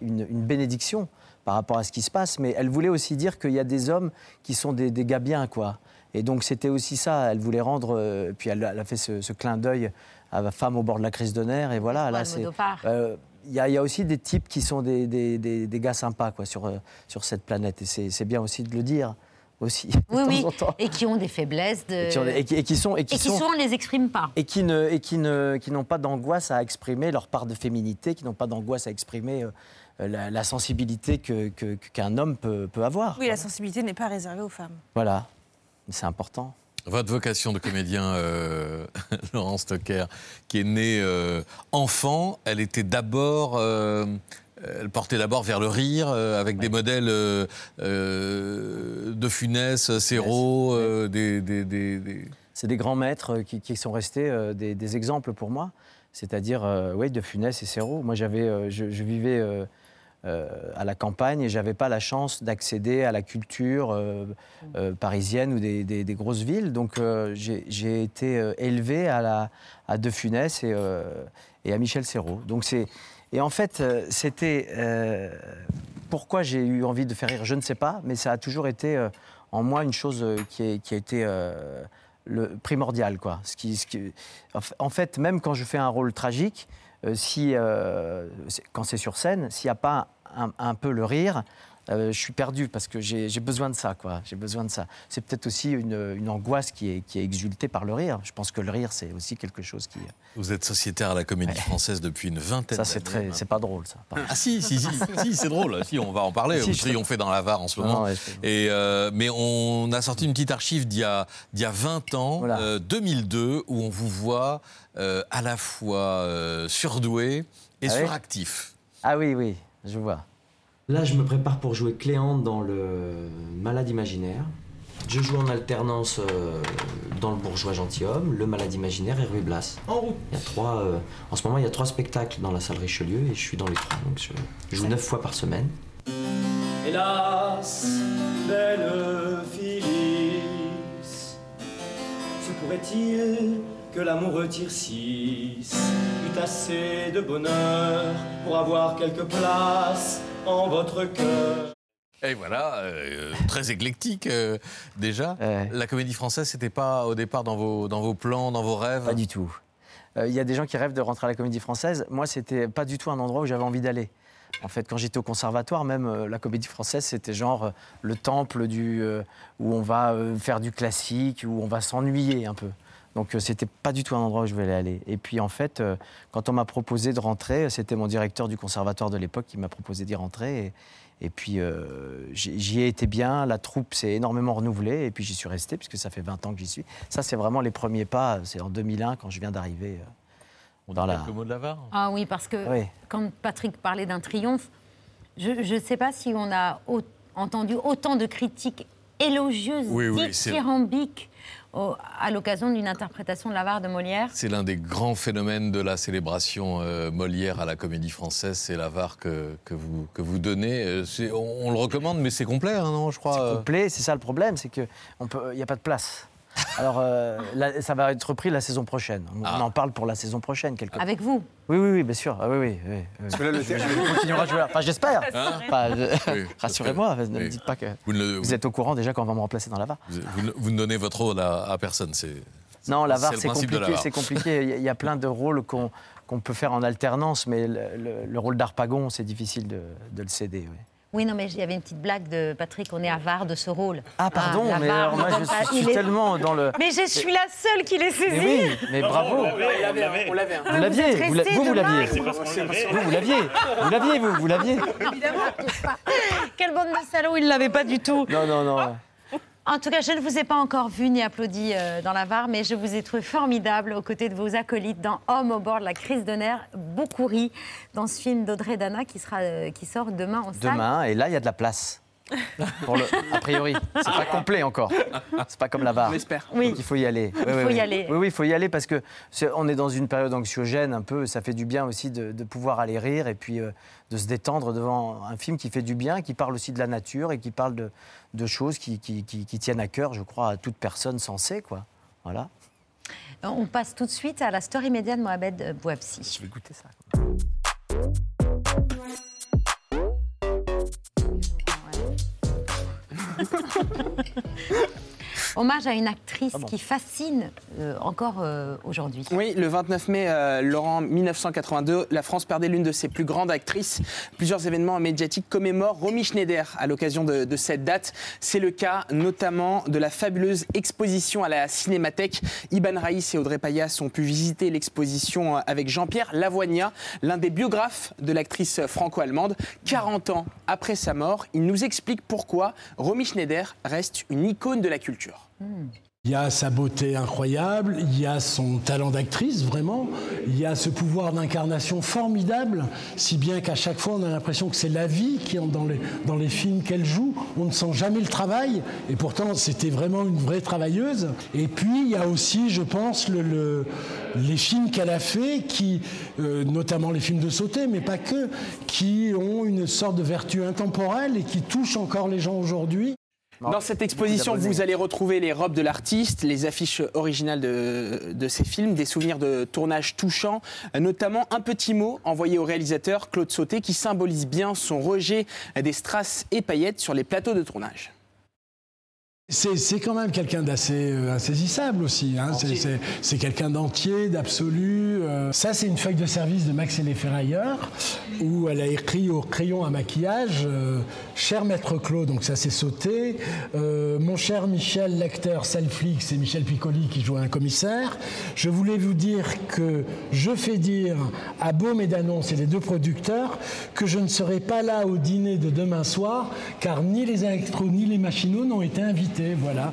une, une bénédiction par rapport à ce qui se passe, mais elle voulait aussi dire qu'il y a des hommes qui sont des, des gars bien, quoi. Et donc c'était aussi ça, elle voulait rendre, euh, puis elle, elle a fait ce, ce clin d'œil à la femme au bord de la crise de nerfs, et voilà, là c'est... Euh, il y, y a aussi des types qui sont des, des- des- des gars sympas quoi, sur, euh, sur cette planète. Et c'est bien aussi de le dire aussi. de Oui, temps oui, en temps. et qui ont des faiblesses. De... Et qui ont des- et qui- et qui sont- et qui Et qui sont- souvent ne les expriment pas. Et qui ne et qui ne qui n'ont pas d'angoisse à exprimer leur part de féminité, qui n'ont pas d'angoisse à exprimer la, la sensibilité que que- qu'un homme peut, peut avoir. Oui, la sensibilité n'est pas réservée aux femmes. Voilà, c'est important. Votre vocation de comédien, euh, Laurent Stocker, qui est né euh, enfant, elle était d'abord. euh, elle portait d'abord vers le rire, euh, avec des modèles euh, euh, de Funès, Serrault, euh, des, des- des- des- C'est des grands maîtres qui, qui sont restés euh, des, des exemples pour moi, c'est-à-dire euh, ouais, de Funès et Serrault. Moi, j'avais, euh, je, je vivais euh, euh, à la campagne et j'avais pas la chance d'accéder à la culture euh, euh, parisienne ou des, grosses villes. Donc, euh, j'ai, été euh, élevé à, la, à De Funès et, euh, à Michel Serrault. Donc, c'est et en fait, euh, c'était euh, pourquoi j'ai eu envie de faire rire, je ne sais pas, mais ça a toujours été euh, en moi une chose euh, qui, a été euh, le primordial, quoi. Ce qui, en fa- en fait, même quand je fais un rôle tragique, euh, si euh, quand c'est sur scène, s'il n'y a pas un, un peu le rire, euh, je suis perdu parce que j'ai besoin de ça, quoi. J'ai besoin de ça. C'est peut-être aussi une, une angoisse qui est, qui est exultée par le rire. Je pense que le rire, c'est aussi quelque chose qui. Vous êtes sociétaire à la Comédie Française depuis une vingtaine Ça, c'est d'années. très, c'est pas drôle, ça. Ah si, si, si, si, c'est drôle. Si, on va en parler. Si, Vous je- triomphez dans la VAR en ce Non, moment. ouais, Et, euh, mais on a sorti une petite archive d'il y a, d'il y a 20 ans, euh, 2002, où on vous voit euh, à la fois euh, surdoué et Ah oui suractif. Ah oui, oui, je vois. Là, je me prépare pour jouer Cléante dans le Malade imaginaire. Je joue en alternance euh, dans le Bourgeois gentilhomme, le Malade imaginaire et Ruy Blas. En route. Il y a trois. euh, en ce moment, il y a trois spectacles dans la salle Richelieu et je suis dans les trois, donc je, je joue neuf fois par semaine. Hélas, belle Phyllis, se pourrait-il que l'amour retire six eût assez de bonheur pour avoir quelque place en votre cœur Et voilà, euh, très éclectique euh, déjà. La Comédie Française, c'était pas au départ dans vos, dans vos plans, dans vos rêves Pas du tout. Euh, Il y a des gens qui rêvent de rentrer à la Comédie Française. Moi, c'était pas du tout un endroit où j'avais envie d'aller. En fait, quand j'étais au conservatoire, même euh, la Comédie Française, c'était genre euh, le temple du, euh, où on va euh, faire du classique, où on va s'ennuyer un peu. Donc, euh, c'était pas du tout un endroit où je voulais aller. Et puis, en fait, euh, quand on m'a proposé de rentrer, c'était mon directeur du conservatoire de l'époque qui m'a proposé d'y rentrer. Et, et puis, euh, j'y ai été bien. La troupe s'est énormément renouvelée. Et puis, j'y suis resté, puisque ça fait 20 ans que j'y suis. Ça, c'est vraiment les premiers pas. C'est en 2001, quand je viens d'arriver. euh, dans la... Le mot de la VAR Ah oui, parce que Oui. quand Patrick parlait d'un triomphe, je ne sais pas si on a au- entendu autant de critiques élogieuses, Oui, oui, dithyrambiques, au- à l'occasion d'une interprétation de l'avare de Molière. C'est l'un des grands phénomènes de la célébration euh, Molière à la Comédie Française, c'est l'avare que, que, vous, que vous donnez. Euh, c'est- on, on le recommande, mais c'est complet, hein, non, je crois. euh. complet, c'est ça le problème, c'est qu'il n'y a pas de place. Alors, euh, là, ça va être repris la saison prochaine. On, Ah. on en parle pour la saison prochaine. Quelque... Avec vous Oui, oui, oui, bien sûr. Ah, oui, oui. Parce que là, le Je- continuerai à jouer. Enfin, j'espère. Hein Enfin, je- Oui, Rassurez-moi, ne me dites pas que Vous ne le- vous êtes au courant déjà quand on va me remplacer dans la VAR. Vous, vous ne- vous ne donnez votre rôle à, à personne. C'est, Non, la VAR, c'est compliqué. C'est compliqué. Il y a- il y, a plein de rôles qu'on peut faire en alternance, mais le, le- le rôle d'Arpagon, c'est difficile de, de le céder. oui. Oui, non, mais il y avait une petite blague de Patrick, on est avare de ce rôle. Ah, pardon, la mais alors, moi, on je suis est- tellement dans le. Mais je suis la seule qui l'ai saisi. Mais oui, mais bravo. On l'avait, on l'avait. Vous l'aviez, vous, vous, l'aviez. Vous, vous l'aviez. Vous l'aviez, vous, vous l'aviez. Évidemment. Quelle bande de salauds, il ne l'avait pas du tout. Non, non, non. En tout cas, je ne vous ai pas encore vu ni applaudi euh, dans la VAR, mais je vous ai trouvé formidable aux côtés de vos acolytes dans Homme au bord de la crise de nerfs, beaucoup ri dans ce film d'Audrey Dana qui, sera, euh, qui sort demain en salle. Demain, et là, il y a de la place. Pour le, a priori, c'est pas complet encore. C'est pas comme la VAR. On l'espère. Oui. Donc, il faut y aller. Il faut y aller. Oui, oui, il faut y aller parce que c'est- on est dans une période anxiogène un peu. Ça fait du bien aussi de, de pouvoir aller rire et puis euh, de se détendre devant un film qui fait du bien, qui parle aussi de la nature et qui parle de, de choses qui, qui- qui- qui tiennent à cœur, je crois, à toute personne sensée, quoi. Voilà. On passe tout de suite à la story média de Mohamed Bouabsi. Je vais goûter ça. Hommage à une actrice qui fascine euh, encore euh, aujourd'hui. Oui, le 29 mai, euh, Laurent 1982, la France perdait l'une de ses plus grandes actrices. Plusieurs événements médiatiques commémorent Romy Schneider à l'occasion de, de cette date. C'est le cas notamment de la fabuleuse exposition à la Cinémathèque. Iban Raïs et Audrey Payas ont pu visiter l'exposition avec Jean-Pierre Lavoignat, l'un des biographes de l'actrice franco-allemande. 40 ans après sa mort, il nous explique pourquoi Romy Schneider reste une icône de la culture. Il y a sa beauté incroyable, il y a son talent d'actrice, vraiment, il y a ce pouvoir d'incarnation formidable, si bien qu'à chaque fois on a l'impression que c'est la vie qui est dans les, films qu'elle joue, on ne sent jamais le travail, et pourtant c'était vraiment une vraie travailleuse. Et puis il y a aussi, je pense, le, le- les films qu'elle a faits, qui, euh, notamment les films de sauté, mais pas que, qui ont une sorte de vertu intemporelle et qui touchent encore les gens aujourd'hui. Dans cette exposition, vous allez retrouver les robes de l'artiste, les affiches originales de, de ses films, des souvenirs de tournage touchants, notamment un petit mot envoyé au réalisateur Claude Sauté qui symbolise bien son rejet des strass et paillettes sur les plateaux de tournage. C'est quand même quelqu'un d'assez euh, insaisissable aussi. hein. C'est- quelqu'un d'entier, d'absolu. euh. Ça, c'est une feuille de service de Max et les Ferrailleurs où elle a écrit au crayon à maquillage euh, Cher maître Claude, donc ça c'est sauté. Euh, mon cher Michel, l'acteur Salflix, c'est Michel Piccoli qui joue un commissaire. Je voulais vous dire que je fais dire à Baume et Danon, c'est les deux producteurs, que je ne serai pas là au dîner de demain soir car ni les électros ni les machinaux n'ont été invités. Voilà.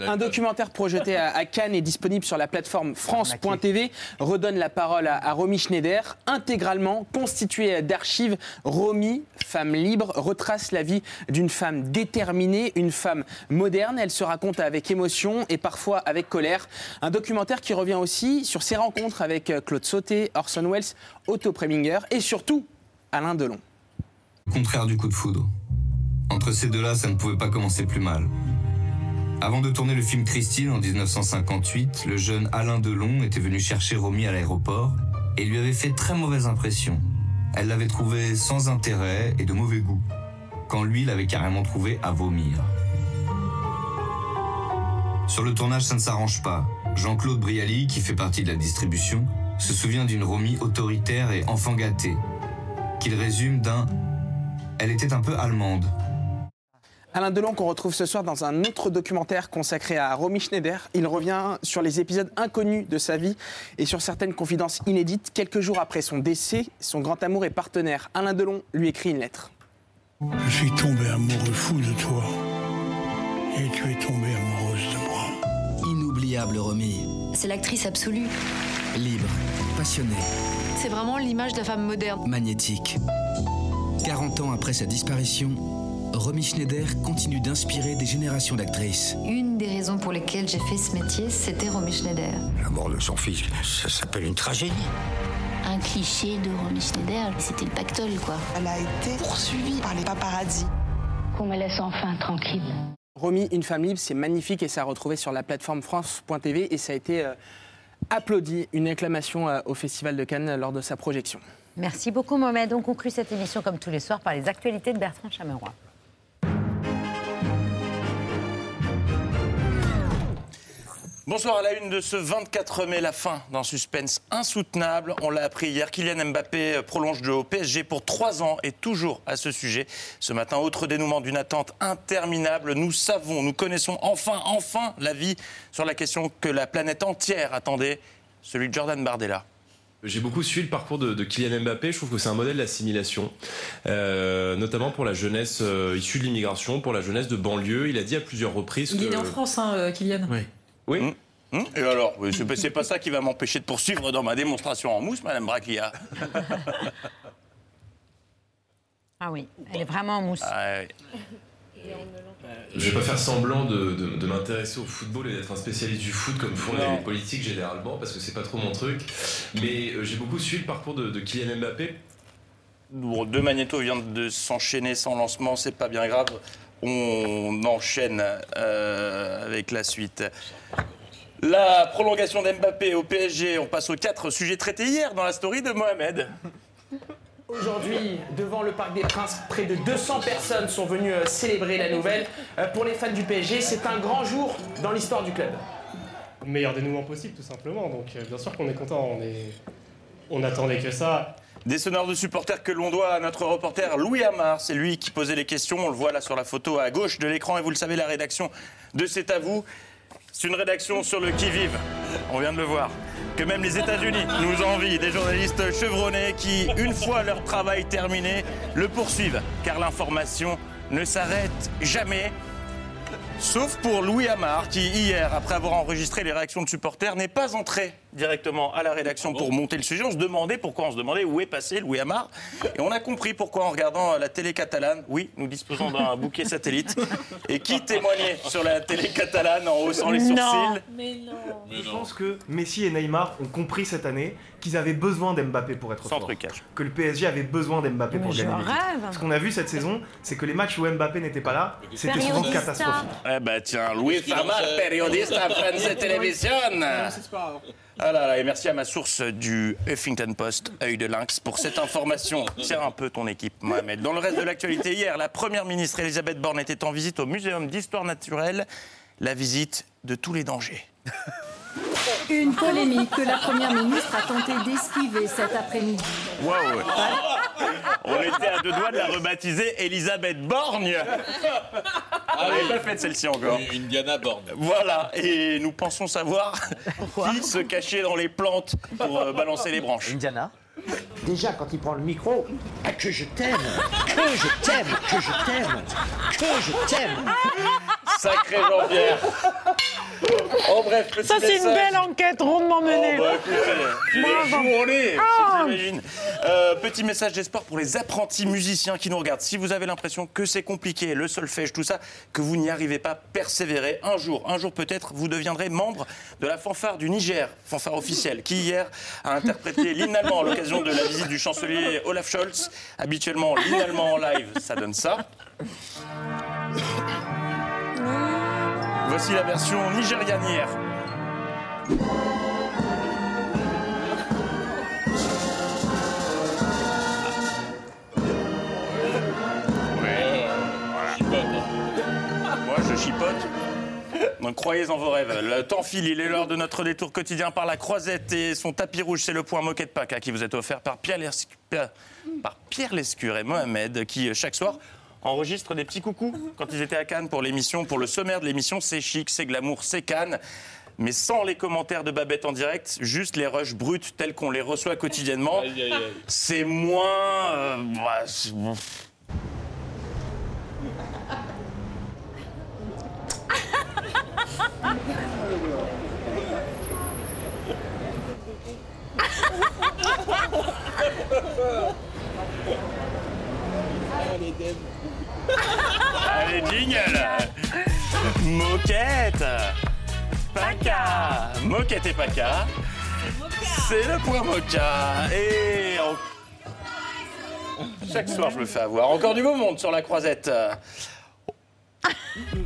Un documentaire projeté à, Cannes est disponible sur la plateforme France.tv. Redonne la parole à, Romy Schneider, intégralement constituée d'archives. Romy, femme libre, retrace la vie d'une femme déterminée, une femme moderne. Elle se raconte avec émotion et parfois avec colère. Un documentaire qui revient aussi sur ses rencontres avec euh, Claude Sauté, Orson Welles, Otto Preminger et surtout Alain Delon. Contraire du coup de foudre. Entre ces deux-là, ça ne pouvait pas commencer plus mal. Avant de tourner le film Christine en 1958, le jeune Alain Delon était venu chercher Romy à l'aéroport et lui avait fait très mauvaise impression. Elle l'avait trouvé sans intérêt et de mauvais goût, quand lui l'avait carrément trouvé à vomir. Sur le tournage, ça ne s'arrange pas. Jean-Claude Brialy, qui fait partie de la distribution, se souvient d'une Romy autoritaire et enfant gâté, qu'il résume d'un Elle était un peu allemande. Alain Delon qu'on retrouve ce soir dans un autre documentaire consacré à Romy Schneider. Il revient sur les épisodes inconnus de sa vie et sur certaines confidences inédites. Quelques jours après son décès, son grand amour et partenaire Alain Delon lui écrit une lettre. Je suis tombé amoureux fou de toi. Et tu es tombée amoureuse de moi. Inoubliable Romy. C'est l'actrice absolue. Libre, passionnée, C'est vraiment l'image de la femme moderne. magnétique. 40 ans après sa disparition, Romy Schneider continue d'inspirer des générations d'actrices. Une des raisons pour lesquelles j'ai fait ce métier, c'était Romy Schneider. La mort de son fils, ça s'appelle une tragédie. Un cliché de Romy Schneider, c'était le pactole, quoi. Elle a été poursuivie par les paparazzis. Qu'on me laisse enfin tranquille. Romy, une femme libre, c'est magnifique et ça a retrouvé sur la plateforme France.tv et ça a été euh, applaudi, une acclamation euh, au Festival de Cannes lors de sa projection. Merci beaucoup Mohamed. On conclut cette émission comme tous les soirs par les actualités de Bertrand Chameroy. Bonsoir à la une de ce 24 mai, la fin d'un suspense insoutenable. On l'a appris hier, Kylian Mbappé prolonge au PSG pour trois ans et toujours à ce sujet. Ce matin, autre dénouement d'une attente interminable. Nous savons, nous connaissons enfin, enfin la vie sur la question que la planète entière attendait, celui de Jordan Bardella. J'ai beaucoup suivi le parcours de, de Kylian Mbappé. Je trouve que c'est un modèle d'assimilation, euh, notamment pour la jeunesse euh, issue de l'immigration, pour la jeunesse de banlieue. Il a dit à plusieurs reprises Il que. est né en France, hein, euh, Kylian. Oui. Oui. Hum Et alors, c'est pas ça qui va m'empêcher de poursuivre dans ma démonstration en mousse, Madame Braclia. Ah oui, elle est vraiment en mousse. Ah. Je vais pas faire semblant de, de- de m'intéresser au football et d'être un spécialiste du foot comme font Non. les politiques généralement, parce que c'est pas trop mon truc. Mais euh, j'ai beaucoup suivi le parcours de, de Kylian Mbappé. Bon, deux magnétos viennent de s'enchaîner sans lancement, c'est pas bien grave. On enchaîne euh, avec la suite. La prolongation d'Mbappé au PSG, on passe aux quatre sujets traités hier dans la story de Mohamed. aujourd'hui devant le Parc des Princes. Près de 200 personnes sont venues euh, célébrer la nouvelle. Euh, Pour les fans du PSG, c'est un grand jour dans l'histoire du club. meilleur dénouement possible, tout simplement. Donc, bien sûr qu'on est content. On, est... on attendait que ça. Des sonneurs de supporters que l'on doit à notre reporter Louis Amar. C'est lui qui posait les questions. On le voit là sur la photo à gauche de l'écran. Et vous le savez, la rédaction de C'est à vous, c'est une rédaction sur le qui-vive. On vient de le voir. Que même les États-Unis nous envient. Des journalistes chevronnés qui, une fois leur travail terminé, le poursuivent. Car l'information ne s'arrête jamais. Sauf pour Louis Amar, qui hier, après avoir enregistré les réactions de supporters, n'est pas entré directement à la rédaction pour monter le sujet. On se demandait pourquoi, on se demandait où est passé Louis Amar. Et on a compris pourquoi en regardant la télé catalane. Oui, nous disposons d'un bouquet satellite. Et qui témoignait sur la télé catalane en haussant les sourcils Mais non. Je pense que Messi et Neymar ont compris cette année qu'ils avaient besoin d'Mbappé pour être Sans fort. trucage. Que le PSG avait besoin d'Mbappé pour gagner. Ce qu'on a vu cette saison, c'est que les matchs où Mbappé n'était pas là, c'était souvent Periodista. catastrophique. Eh ben tiens, Louis Amar, euh, périodiste à France Télévision. c'est pas grave. Ah là là, et merci à ma source du Huffington Post, œil de lynx, pour cette information. Serre un peu ton équipe, Mohamed. Dans le reste de l'actualité, hier, la première ministre Elisabeth Borne était en visite au Muséum d'histoire naturelle. La visite de tous les dangers. Une polémique que la Première ministre a tenté d'esquiver cet après-midi. Waouh On était à deux doigts de la rebaptiser Elisabeth Borgne On n'avait pas fait celle-ci encore. Une Diana Borne. Voilà, et nous pensons savoir qui se cachait dans les plantes pour euh, balancer les branches. Indiana Déjà, quand il prend le micro, ah, que je t'aime, que je t'aime, que je t'aime, que je t'aime. Sacré Jean-Pierre. En bref, petit Ça, c'est une belle enquête rondement menée. Oh, bah, écoutez, journée, Ah. j'imagine. Euh, petit message d'espoir pour les apprentis musiciens qui nous regardent. Si vous avez l'impression que c'est compliqué, le solfège, tout ça, que vous n'y arrivez pas, persévérez. Un jour, un jour peut-être, vous deviendrez membre de la fanfare du Niger, fanfare officielle, qui hier a interprété l'hymne allemand à l'occasion de la visite du chancelier Olaf Scholz. Habituellement, l'hymne allemand en live, ça donne ça. Voici la version chipote. Donc croyez en vos rêves. Le temps file, il est l'heure de notre détour quotidien par la Croisette et son tapis rouge, c'est le point moquette Paca qui vous est offert par Pierre, Lescure et Mohamed qui, chaque soir, enregistrent des petits coucous quand ils étaient à Cannes pour l'émission, pour le sommaire de l'émission. C'est chic, c'est glamour, c'est Cannes. Mais sans les commentaires de Babette en direct, juste les rushs bruts tels qu'on les reçoit quotidiennement. C'est moins. euh, c'est- Allez, jingle Moquette. Paca. Moquette et Paca. C'est le point Moca. Et chaque soir je me fais avoir. Encore du beau monde sur la croisette.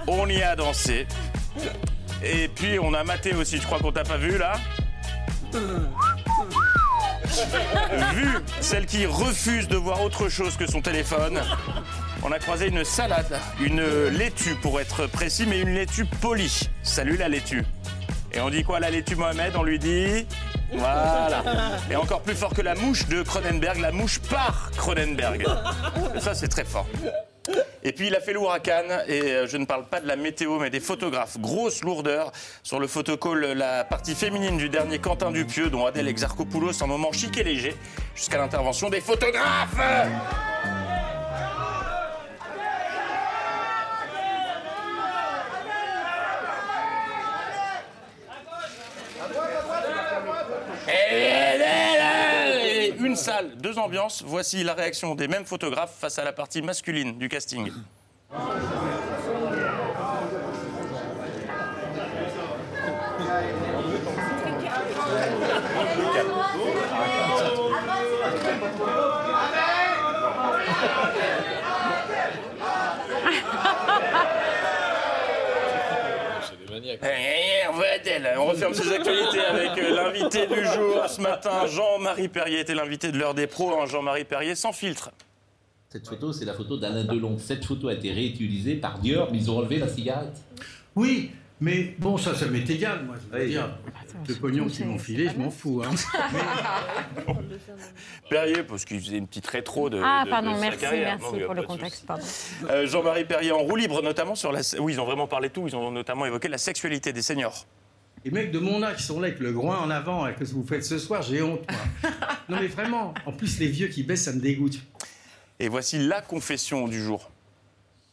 On y a dansé. Et puis on a maté aussi, je crois qu'on t'a pas vu là. Vu celle qui refuse de voir autre chose que son téléphone, on a croisé une salade, une laitue pour être précis, mais une laitue polie. Salut la laitue. Et on dit quoi la laitue Mohamed? On lui dit voilà. Et encore plus fort que la mouche de Cronenberg, la mouche par Cronenberg. Ça c'est très fort. Et puis il a fait Cannes, et euh, je ne parle pas de la météo, mais des photographes. Grosse lourdeur sur le photocall, la partie féminine du dernier Quentin Dupieux, dont Adèle Exarchopoulos, un moment chic et léger, jusqu'à l'intervention des photographes. Et une salle, deux ambiances. Voici la réaction des mêmes photographes face à la partie masculine du casting. On referme ces actualités avec euh, l'invité du jour ce matin. Jean-Marie Perrier était l'invité de l'heure des pros. hein. Jean-Marie Perrier sans filtre. Cette photo, c'est la photo d'Alain Delon. Cette photo a été réutilisée par Dior, mais ils ont relevé la cigarette? Oui, mais bon, ça, ça m'est égal, moi. Je veux dire, le pognon qu'ils m'ont filé, je m'en fous. Hein. Perrier, parce qu'il faisait une petite rétro de. Ah, de- pardon, de sa merci, carrière. merci Non, pour le contexte, pardon. Euh, Jean-Marie Perrier en roue libre, notamment sur la. Oui, ils ont vraiment parlé de tout. Ils ont notamment évoqué la sexualité des seniors. Les mecs de mon âge qui sont là avec le groin en avant, qu'est-ce que vous faites ce soir J'ai honte, moi. non, mais vraiment. En plus, les vieux qui baissent, ça me dégoûte. Et voici la confession du jour.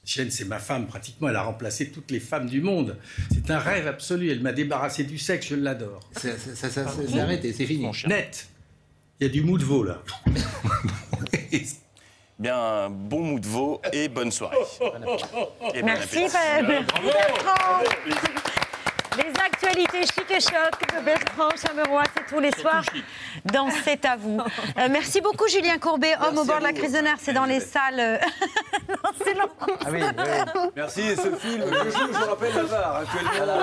Chienne, c'est ma femme, pratiquement. Elle a remplacé toutes les femmes du monde. C'est un rêve absolu. Elle m'a débarrassé du sexe, je l'adore. Ça, ça, ça, ça, c'est arrêté, c'est fini. Net. Il y a du mou de veau, là. Bien, bon mou de veau et bonne soirée. Et bon Merci. Bravo. Les actualités chic et choc de Bertrand Chameroy, c'est tous les soirs dans C'est à vous. Euh, merci beaucoup, Julien Courbet, homme au bord de la crise de nerfs. C'est dans les salles. euh, non, c'est long. Ah oui, oui. Merci, et ce film, je joue, je rappelle Lazare, actuellement. Voilà,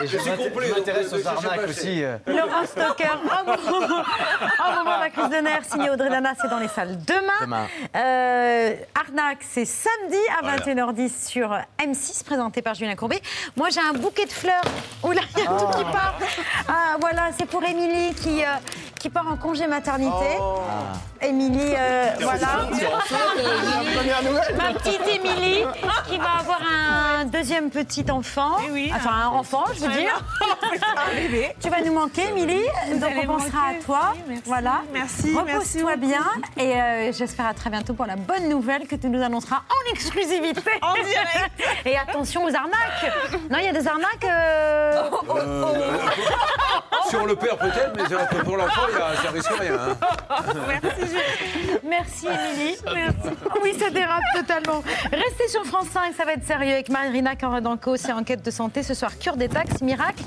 et- et je suis complet, je m'intéresse euh, aux arnaques aussi. euh. Laurent Stocker, homme au moment de la crise de nerfs, signé Audrey Dana, c'est dans les salles demain. Demain. Euh, Arnaque, c'est samedi à Voilà. 21h10 sur M6, présenté par Julien Courbet. Moi, j'ai un bouquet de fleurs. Oula, il y a tout qui part. Ah, voilà, c'est pour Émilie qui, euh, qui part en congé maternité. Émilie, euh, voilà. Ma petite Émilie qui va avoir un deuxième petit enfant. enfin, un enfant, je veux dire. tu vas nous manquer, Émilie. Donc, on pensera à toi. Voilà. Merci, Repose-toi bien. Et euh, j'espère à très bientôt pour la bonne nouvelle que tu nous annonceras en exclusivité. En direct. Et attention aux arnaques. Non, il y a des arnaques. euh, Euh, Sur le père peut-être, mais pour l'enfant, il ça rien. hein. Merci Émilie. Oui, ça dérape totalement. Restez sur France 5, ça va être sérieux avec Marina Corodanco, c'est enquête de santé. Ce soir, cure des taxes, miracle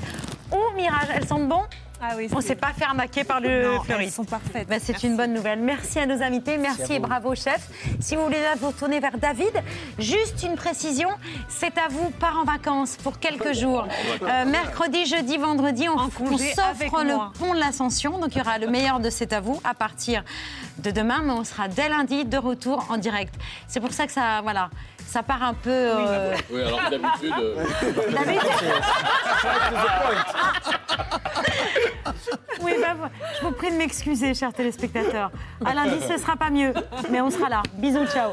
ou mirage. Elles sentent bon? Ah oui, On ne s'est pas fait arnaquer par le Non, fleuriste. elles sont parfaites. Ben, c'est une bonne nouvelle. Merci à nos invités, merci, et bravo chef. Si vous voulez là vous retourner vers David, juste une précision, c'est à vous, part en vacances pour quelques jours. Euh, mercredi, jeudi, vendredi, on, on s'offre le moi. pont de l'Ascension. Donc il y aura le meilleur de C'est à vous à partir de demain, mais on sera dès lundi de retour en direct. C'est pour ça que ça, voilà, ça part un peu. euh, Oui, alors que d'habitude. euh, Oui, bah, je vous prie de m'excuser, chers téléspectateurs. À lundi, ce sera pas mieux, mais on sera là. Bisous, ciao.